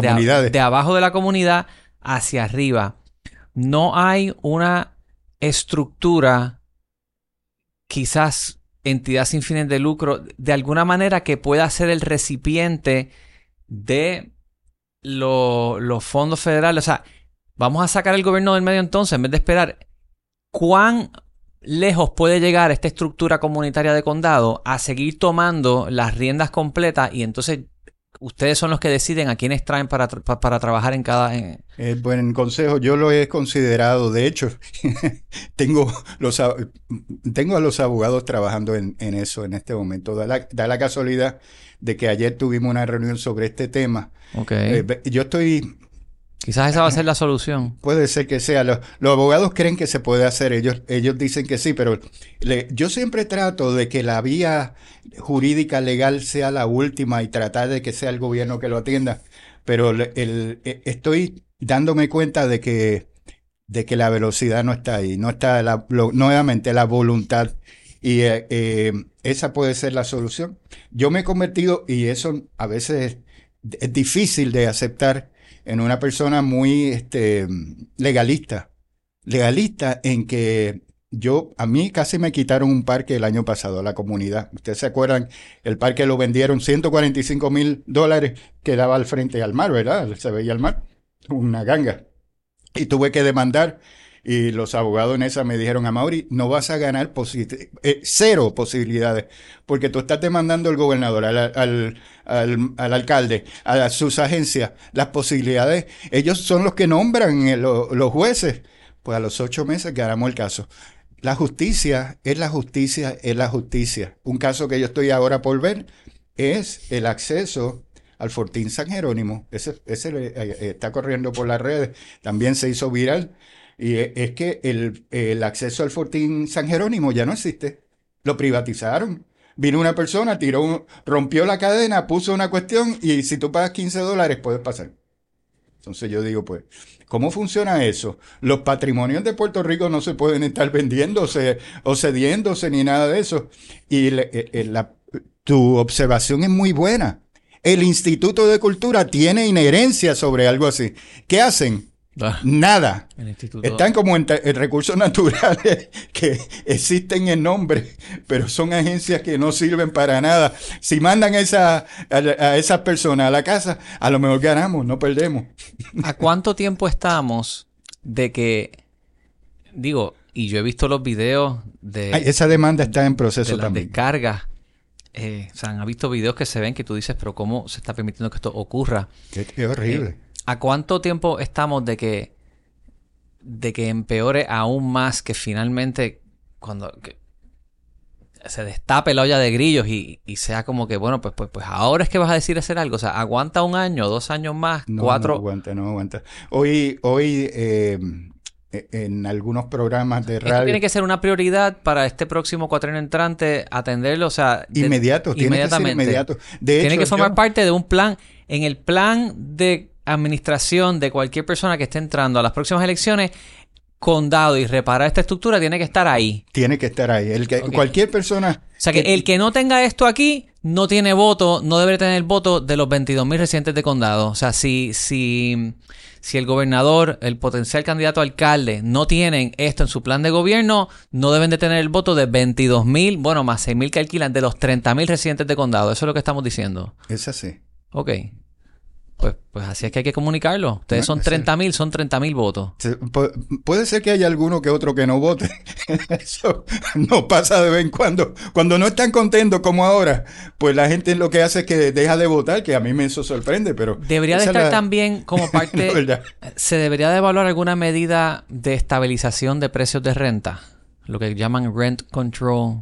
De, abajo de la comunidad hacia arriba. No hay una estructura, quizás entidad sin fines de lucro, de alguna manera que pueda ser el recipiente de lo- los fondos federales. O sea, vamos a sacar el gobierno del medio entonces, en vez de esperar cuán lejos puede llegar esta estructura comunitaria de condado a seguir tomando las riendas completas y entonces ustedes son los que deciden a quiénes traen para, tra- para trabajar en cada... en- Es buen consejo, yo lo he considerado. De hecho, tengo, los, a- tengo a los abogados trabajando en, en eso en este momento. Da la, da la casualidad de que ayer tuvimos una reunión sobre este tema. Ok. Eh, yo estoy, Quizás esa va a ser la solución. puede ser que sea, los, los abogados creen que se puede hacer, ellos, ellos dicen que sí, pero le- yo siempre trato de que la vía jurídica legal sea la última y tratar de que sea el gobierno que lo atienda. Pero el- eh, estoy dándome cuenta de que, de que la velocidad no está ahí, no está la, nuevamente la voluntad. Y eh, eh, esa puede ser la solución. Yo me he convertido, y eso a veces es, es difícil de aceptar, en una persona muy este, legalista. Legalista en que yo, a mí casi me quitaron un parque el año pasado a la comunidad. Ustedes se acuerdan, el parque lo vendieron 145 mil dólares que daba al frente al mar, ¿verdad? Se veía el mar, una ganga. Y tuve que demandar y los abogados en esa me dijeron a Mauri, no vas a ganar eh, cero posibilidades, porque tú estás demandando al gobernador, al, al, al- al alcalde, a sus agencias, las posibilidades, ellos son los que nombran eh, lo- los jueces. Pues a los ocho meses ganamos el caso. La justicia es la justicia, es la justicia. Un caso que yo estoy ahora por ver es el acceso al Fortín San Jerónimo. Ese, ese eh, está corriendo por las redes, también se hizo viral. Y e- es que el, el acceso al Fortín San Jerónimo ya no existe. Lo privatizaron. Vino una persona, tiró, un- rompió la cadena, puso una cuestión y si tú pagas 15 dólares puedes pasar. Entonces yo digo, pues, ¿cómo funciona eso? Los patrimonios de Puerto Rico no se pueden estar vendiéndose o cediéndose ni nada de eso. Y eh, eh, la- tu observación es muy buena. El Instituto de Cultura tiene inherencia sobre algo así. ¿Qué hacen? Nada. El instituto. Están como en, recursos naturales que existen en nombre, pero son agencias que no sirven para nada. Si mandan esa, a, a esas personas a la casa, a lo mejor ganamos, no perdemos. ¿A cuánto tiempo estamos de que, digo, y yo he visto los videos de, Ay, esa demanda está en de proceso las también. descargas? Eh, o sea, han visto videos que se ven que tú dices, pero ¿cómo se está permitiendo que esto ocurra? Qué, qué horrible. ¿A cuánto tiempo estamos de que de que empeore aún más que finalmente cuando que- se destape la olla de grillos y, y sea como que, bueno, pues, pues, pues ahora es que vas a decir hacer algo. O sea, aguanta un año, dos años más, No, cuatro. No aguanta, no aguanta. Hoy, hoy eh, en algunos programas de Esto radio. tiene que ser una prioridad para este próximo cuatrienio entrante, atenderlo, o sea, de- Inmediato, tiene que ser inmediatamente. inmediato. De tiene que formar yo- parte de un plan. En el plan de administración de cualquier persona que esté entrando a las próximas elecciones, condado y reparar esta estructura tiene que estar ahí. Tiene que estar ahí. El que. Cualquier persona. O sea que el que no tenga esto aquí no tiene voto, no debe tener el voto de los 22 mil residentes de condado. O sea, si, si, si el gobernador, el potencial candidato a alcalde no tienen esto en su plan de gobierno, no deben de tener el voto de 22 mil, bueno, más 6 mil que alquilan de los 30 mil residentes de condado. Eso es lo que estamos diciendo. Es así. Ok. Pues, pues así es que hay que comunicarlo. Ustedes son ese- 30 mil, son 30 mil votos. Puede ser que haya alguno que otro que no vote. Eso no pasa de vez en cuando. Cuando no están contentos como ahora, pues la gente lo que hace es que deja de votar, que a mí me eso sorprende, pero... Debería de estar la- también como parte... ¿Se debería de evaluar alguna medida de estabilización de precios de renta? Lo que llaman rent control.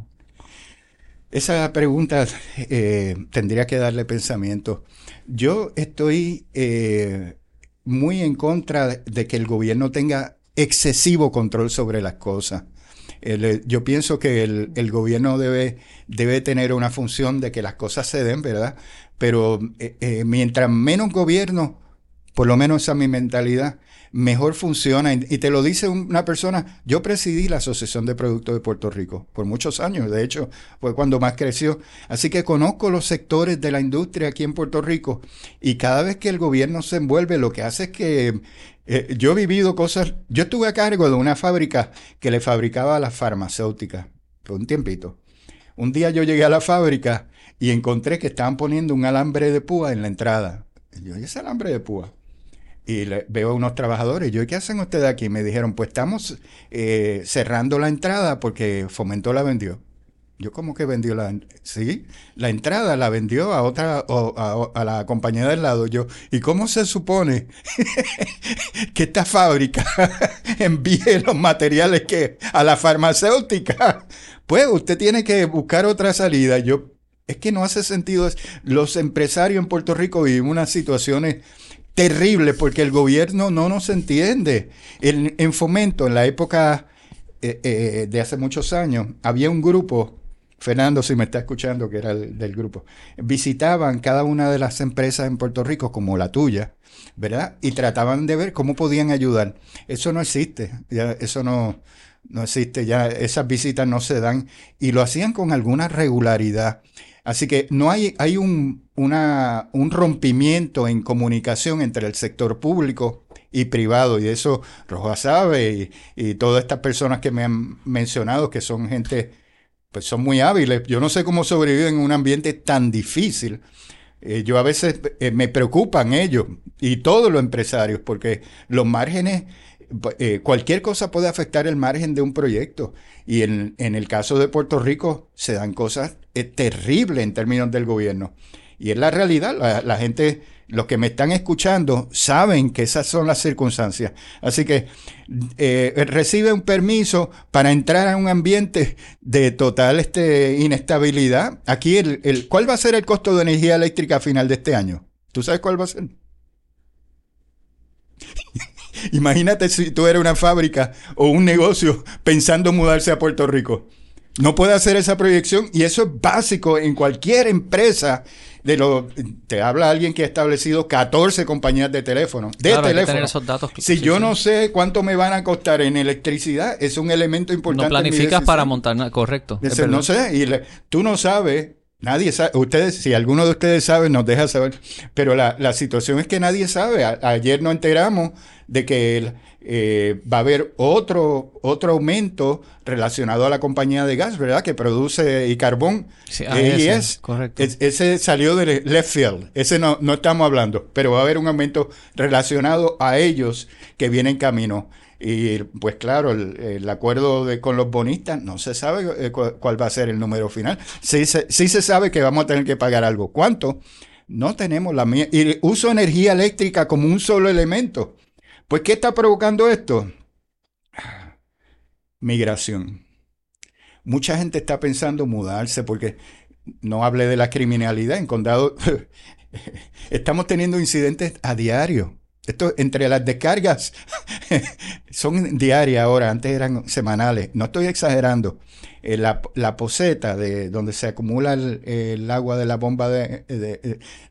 Esa pregunta eh, tendría que darle pensamiento. Yo estoy eh, muy en contra de que el gobierno tenga excesivo control sobre las cosas. Eh, yo pienso que el, gobierno debe, debe tener una función de que las cosas se den, ¿verdad? Pero eh, mientras menos gobierno, por lo menos esa es mi mentalidad, mejor funciona. Y te lo dice una persona, yo presidí la Asociación de Productos de Puerto Rico por muchos años, de hecho fue cuando más creció. Así que conozco los sectores de la industria aquí en Puerto Rico y cada vez que el gobierno se envuelve, lo que hace es que eh, yo he vivido cosas, yo estuve a cargo de una fábrica que le fabricaba a las farmacéuticas por un tiempito. Un día yo llegué a la fábrica y encontré que estaban poniendo un alambre de púa en la entrada. Y yo, ¿y ese alambre de púa? Y le- veo a unos trabajadores. Yo, ¿qué hacen ustedes aquí? Me dijeron, pues estamos eh, cerrando la entrada porque Fomento la vendió. Yo, ¿cómo que vendió la Sí, la entrada la vendió a otra, o a, la compañía del lado. Yo, ¿y cómo se supone que esta fábrica envíe los materiales que a la farmacéutica? Pues usted tiene que buscar otra salida. Yo, es que no hace sentido. Los empresarios en Puerto Rico vivimos unas situaciones terribles porque el gobierno no nos entiende. En, en Fomento, en la época eh, eh, de hace muchos años, había un grupo, Fernando, si me está escuchando, que era el, del grupo, visitaban cada una de las empresas en Puerto Rico, como la tuya, ¿verdad? Y trataban de ver cómo podían ayudar. Eso no existe, ya, eso no, no existe, ya esas visitas no se dan y lo hacían con alguna regularidad. Así que no hay, hay un, una, un rompimiento en comunicación entre el sector público y privado, y eso Roja sabe, y, todas estas personas que me han mencionado, que son gente, pues son muy hábiles. Yo no sé cómo sobreviven en un ambiente tan difícil. Eh, yo a veces eh, me preocupan ellos y todos los empresarios, porque los márgenes, eh, cualquier cosa puede afectar el margen de un proyecto. Y en, en el caso de Puerto Rico se dan cosas terribles en términos del gobierno. Y es la realidad, la, gente, los que me están escuchando, saben que esas son las circunstancias. Así que eh, recibe un permiso para entrar a un ambiente de total este, inestabilidad. Aquí, el, el, ¿cuál va a ser el costo de energía eléctrica a final de este año? ¿Tú sabes cuál va a ser? Imagínate si tú eres una fábrica o un negocio pensando mudarse a Puerto Rico. No puede hacer esa proyección y eso es básico en cualquier empresa. De lo, te habla alguien que ha establecido 14 compañías de teléfono. De claro, teléfono. esos datos, si sí, yo sí. no sé cuánto me van a costar en electricidad, es un elemento importante. No planificas para montar correcto. No sé, y le, tú no sabes, nadie sabe, ustedes, si alguno de ustedes sabe, nos deja saber, pero la, la situación es que nadie sabe. A, ayer nos enteramos de que el, eh, va a haber otro, otro aumento relacionado a la compañía de gas, ¿verdad? Que produce y carbón. Sí, ah, ese, es, correcto. Es, ese salió de left field, ese no, no estamos hablando, pero va a haber un aumento relacionado a ellos que vienen camino. Y pues claro, el, acuerdo de, con los bonistas, no se sabe eh, cu cuál va a ser el número final. Sí se, sí se sabe que vamos a tener que pagar algo. ¿Cuánto? No tenemos la mía. Y uso energía eléctrica como un solo elemento. Pues, ¿qué está provocando esto? Migración. mucha gente está pensando mudarse porque no hablé de la criminalidad en condado. Estamos teniendo incidentes a diario. Esto entre las descargas son diarias ahora, antes eran semanales. No estoy exagerando. Eh, la, la, poseta de donde se acumula el, agua de la bomba de,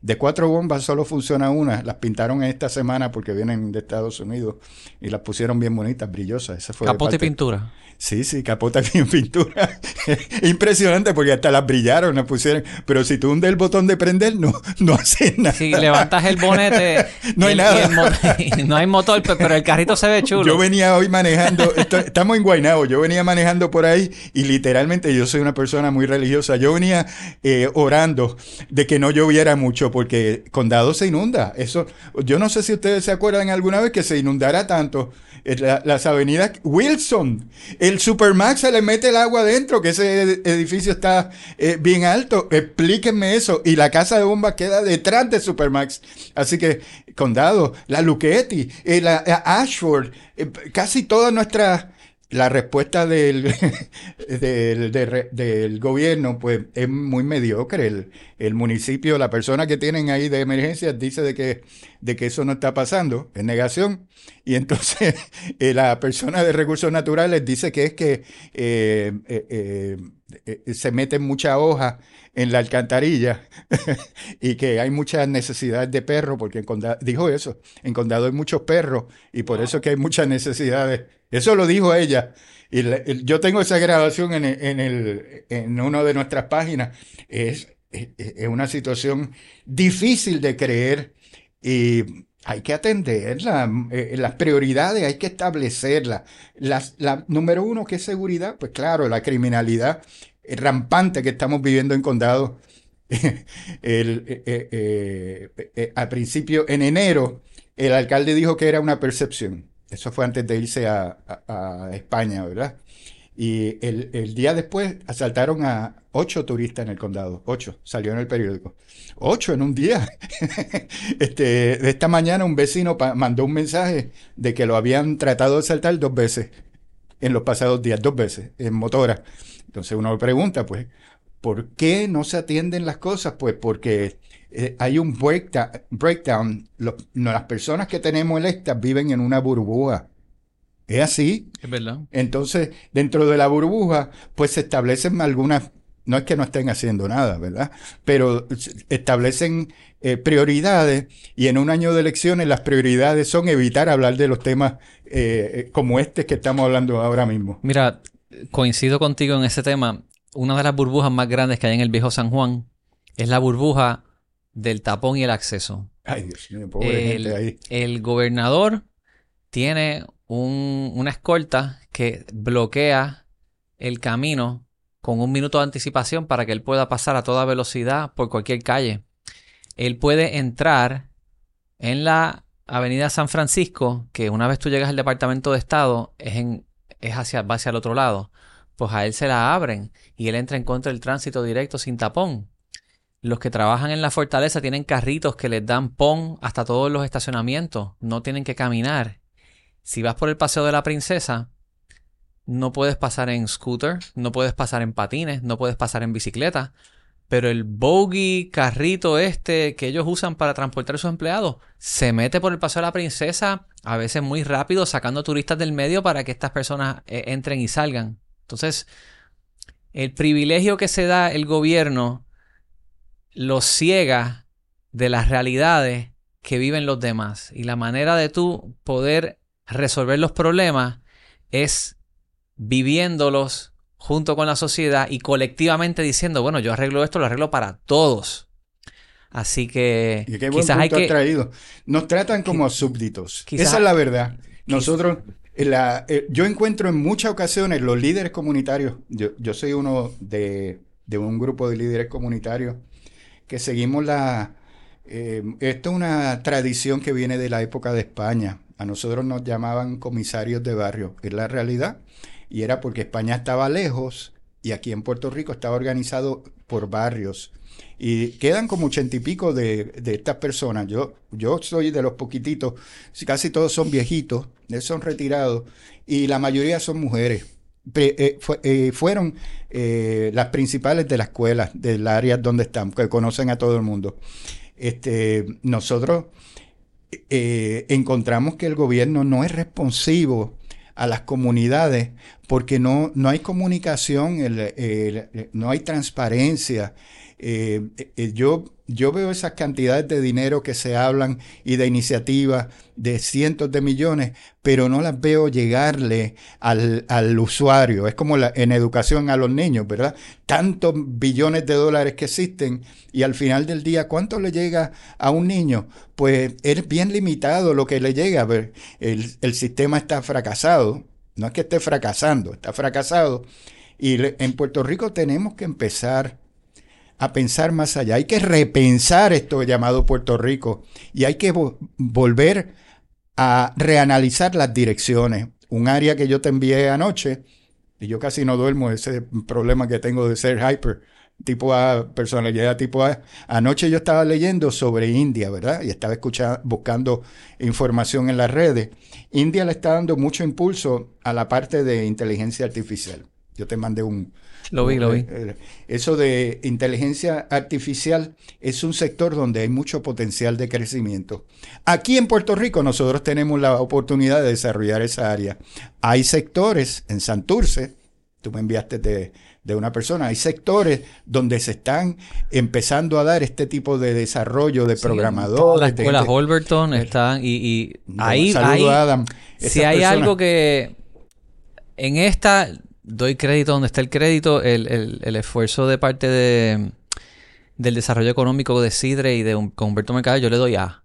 de, cuatro bombas solo funciona una. Las pintaron esta semana porque vienen de Estados Unidos y las pusieron bien bonitas, brillosas. Esa fue Capote y pintura. Sí, sí, capota en pintura. Impresionante porque hasta las brillaron, las pusieron. Pero si tú hundes el botón de prender, no, no hace nada. Si levantas el bonete, no hay nada. no hay motor, pero el carrito se ve chulo. Yo venía hoy manejando, estamos en Guaynabo, yo venía manejando por ahí y literalmente yo soy una persona muy religiosa. Yo venía eh, orando de que no lloviera mucho porque Condado se inunda. Eso, yo no sé si ustedes se acuerdan alguna vez que se inundara tanto las avenidas Wilson. El Supermax se le mete el agua adentro, que ese edificio está eh, bien alto. Explíquenme eso. Y la casa de bomba queda detrás de Supermax. Así que, condado, la Luchetti, eh, la Ashford, eh, casi todas nuestras la respuesta del, del, gobierno pues es muy mediocre. El, el, municipio, la persona que tienen ahí de emergencia dice de que, de que eso no está pasando, es negación. Y entonces eh, la persona de recursos naturales dice que es que eh, eh, se meten mucha hoja en la alcantarilla y que hay muchas necesidades de perros, porque en condado, dijo eso, en condado hay muchos perros y por eso que hay muchas necesidades eso lo dijo ella. Y yo tengo esa grabación en, en, el, en una de nuestras páginas. Es, es, una situación difícil de creer y hay que atenderla. Eh, las prioridades hay que establecerlas. Las, la, número uno, ¿qué es seguridad? Pues claro, la criminalidad rampante que estamos viviendo en condado. el, eh, eh, al principio, en enero, el alcalde dijo que era una percepción. Eso fue antes de irse a, España, ¿verdad? Y el, día después asaltaron a ocho turistas en el condado. Ocho, salió en el periódico. Ocho en un día. este, de esta mañana un vecino mandó un mensaje de que lo habían tratado de asaltar dos veces en los pasados días, dos veces, en motora. Entonces uno pregunta, pues, ¿por qué no se atienden las cosas? Pues porque eh, hay un breakdown. las personas que tenemos electas viven en una burbuja. Es así. Es verdad. Entonces, dentro de la burbuja, pues se establecen algunas, no es que no estén haciendo nada, ¿verdad? Pero establecen eh, prioridades y en un año de elecciones las prioridades son evitar hablar de los temas eh, como este que estamos hablando ahora mismo. Mira, coincido contigo en ese tema. Una de las burbujas más grandes que hay en el viejo San Juan es la burbuja del tapón y el acceso. Ay, Dios mío, pobre el, gente ahí. El gobernador tiene una escolta que bloquea el camino con un minuto de anticipación para que él pueda pasar a toda velocidad por cualquier calle. Él puede entrar en la avenida San Francisco, que una vez tú llegas al Departamento de Estado, es, en, es hacia, va hacia el otro lado. Pues a él se la abren y él entra en contra del tránsito directo sin tapón. Los que trabajan en la fortaleza tienen carritos que les dan pon hasta todos los estacionamientos. No tienen que caminar. Si vas por el paseo de la princesa, no puedes pasar en scooter, no puedes pasar en patines, no puedes pasar en bicicleta. Pero el bogey carrito este que ellos usan para transportar a sus empleados se mete por el paseo de la princesa, a veces muy rápido, sacando turistas del medio para que estas personas eh, entren y salgan. Entonces, el privilegio que se da el gobierno los ciega de las realidades que viven los demás. Y la manera de tú poder resolver los problemas es viviéndolos junto con la sociedad y colectivamente diciendo, bueno, yo arreglo esto, lo arreglo para todos. Así que quizás hay que traído. Nos tratan como súbditos. Esa es la verdad. Nosotros la, eh, yo encuentro en muchas ocasiones los líderes comunitarios, yo, yo soy uno de, de, un grupo de líderes comunitarios que seguimos la... Eh, esto es una tradición que viene de la época de España. A nosotros nos llamaban comisarios de barrio, es la realidad. Y era porque España estaba lejos y aquí en Puerto Rico estaba organizado por barrios. Y quedan como ochenta y pico de, de, estas personas. Yo, yo soy de los poquititos, casi todos son viejitos, son retirados, y la mayoría son mujeres. fueron las principales de las escuelas, del área donde están, que conocen a todo el mundo. Este, nosotros encontramos que el gobierno no es responsivo a las comunidades porque no, no hay comunicación, no hay transparencia. Eh, eh, yo, yo veo esas cantidades de dinero que se hablan y de iniciativas de cientos de millones, pero no las veo llegarle al, al usuario. Es como la, en educación a los niños, ¿verdad? Tantos billones de dólares que existen y al final del día, ¿cuánto le llega a un niño? Pues es bien limitado lo que le llega. El, el sistema está fracasado. No es que esté fracasando, está fracasado. Y en Puerto Rico tenemos que empezar a pensar más allá. Hay que repensar esto llamado Puerto Rico y hay que volver a reanalizar las direcciones. Un área que yo te envié anoche, y yo casi no duermo, ese problema que tengo de ser hyper, tipo A, personalidad tipo A. Anoche yo estaba leyendo sobre India, ¿verdad? Y estaba escuchando, buscando información en las redes. India le está dando mucho impulso a la parte de inteligencia artificial. Yo te mandé un, lo vi, lo vi. Eh, eh, eso de inteligencia artificial es un sector donde hay mucho potencial de crecimiento. Aquí en Puerto Rico nosotros tenemos la oportunidad de desarrollar esa área. Hay sectores en Santurce, tú me enviaste de, una persona, hay sectores donde se están empezando a dar este tipo de desarrollo de programadores. Las escuelas Holberton están y, y ahí, Adam, si hay algo que en esta doy crédito donde está el crédito, el, esfuerzo de parte de, del desarrollo económico de Sidre y de un, Humberto Mercado, yo le doy A.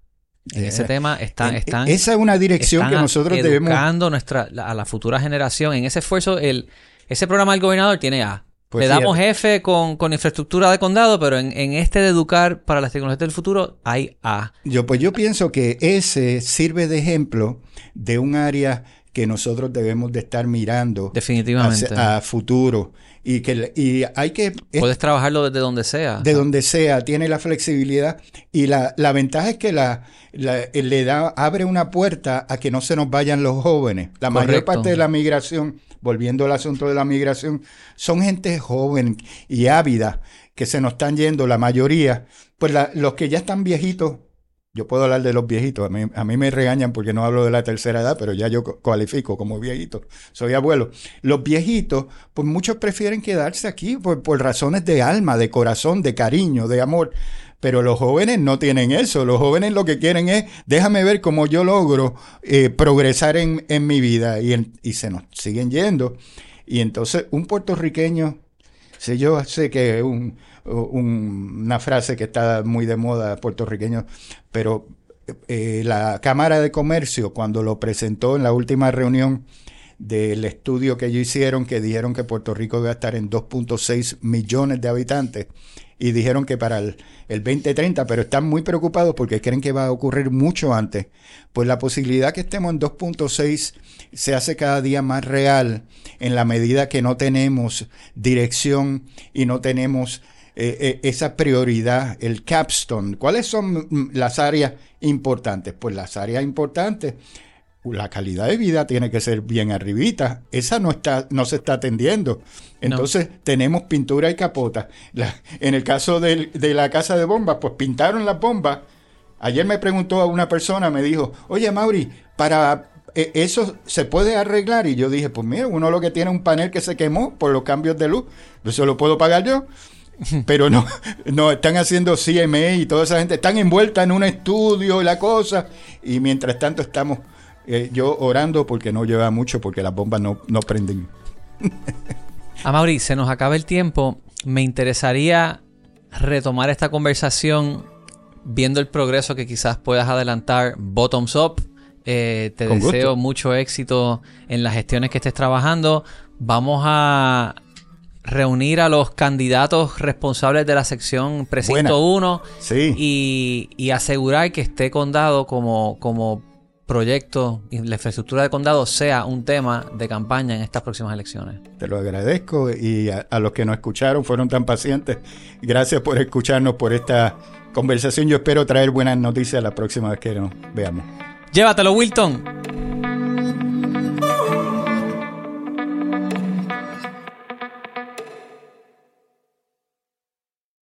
En ese eh, tema están, están... Esa es una dirección que nosotros educando nuestra, a la futura generación. En ese esfuerzo, el, ese programa del gobernador tiene A. Pues le damos F con, infraestructura de condado, pero en, en, este de educar para las tecnologías del futuro hay A. Yo, pues yo pienso que ese sirve de ejemplo de un área que nosotros debemos de estar mirando definitivamente. a futuro. Y que y hay que puedes trabajarlo desde donde sea. de donde sea tiene la flexibilidad. Y la, la ventaja es que la, le da abre una puerta a que no se nos vayan los jóvenes. La mayor parte de la migración volviendo al asunto de la migración son gente joven y ávida que se nos están yendo la mayoría. Pues los que ya están viejitos yo puedo hablar de los viejitos. A mí, me regañan porque no hablo de la tercera edad, pero ya yo cualifico como viejito. Soy abuelo. Los viejitos, pues muchos prefieren quedarse aquí por, razones de alma, de corazón, de cariño, de amor. Pero los jóvenes no tienen eso. Los jóvenes lo que quieren es, déjame ver cómo yo logro eh, progresar en, mi vida. Y, y se nos siguen yendo. Y entonces un puertorriqueño, sé yo sé que un una frase que está muy de moda puertorriqueño, pero eh, la Cámara de Comercio, cuando lo presentó en la última reunión del estudio que ellos hicieron, que dijeron que Puerto Rico iba a estar en 2.6 millones de habitantes, y dijeron que para el, el, 2030, pero están muy preocupados porque creen que va a ocurrir mucho antes. Pues la posibilidad que estemos en 2.6 se hace cada día más real en la medida que no tenemos dirección y no tenemos eh, eh, esa prioridad, el capstone. ¿Cuáles son mm, las áreas importantes? Pues las áreas importantes, la calidad de vida tiene que ser bien arribita. Esa no, está, no se está atendiendo. Entonces tenemos pintura y capota. en el caso de, la casa de bombas, pues pintaron las bombas. Ayer me preguntó a una persona, me dijo, oye Mauri, para eh, eso se puede arreglar. Y yo dije, pues mira, uno lo que tiene un panel que se quemó por los cambios de luz, eso lo puedo pagar yo. pero no, no están haciendo CMA y toda esa gente, están envueltas en un estudio y la cosa, y mientras tanto estamos eh, yo orando porque no lleva mucho, porque las bombas no, no prenden. A Mauri, se nos acaba el tiempo. Me interesaría retomar esta conversación viendo el progreso que quizás puedas adelantar bottoms up. Eh, te deseo mucho éxito en las gestiones que estés trabajando. Vamos a reunir a los candidatos responsables de la sección precinto 1 y, asegurar que este condado como, como proyecto y la infraestructura de condado sea un tema de campaña en estas próximas elecciones. Te lo agradezco y a, a los que nos escucharon fueron tan pacientes. Gracias por escucharnos por esta conversación. Yo espero traer buenas noticias la próxima vez que nos veamos. Llévatelo, Wilton.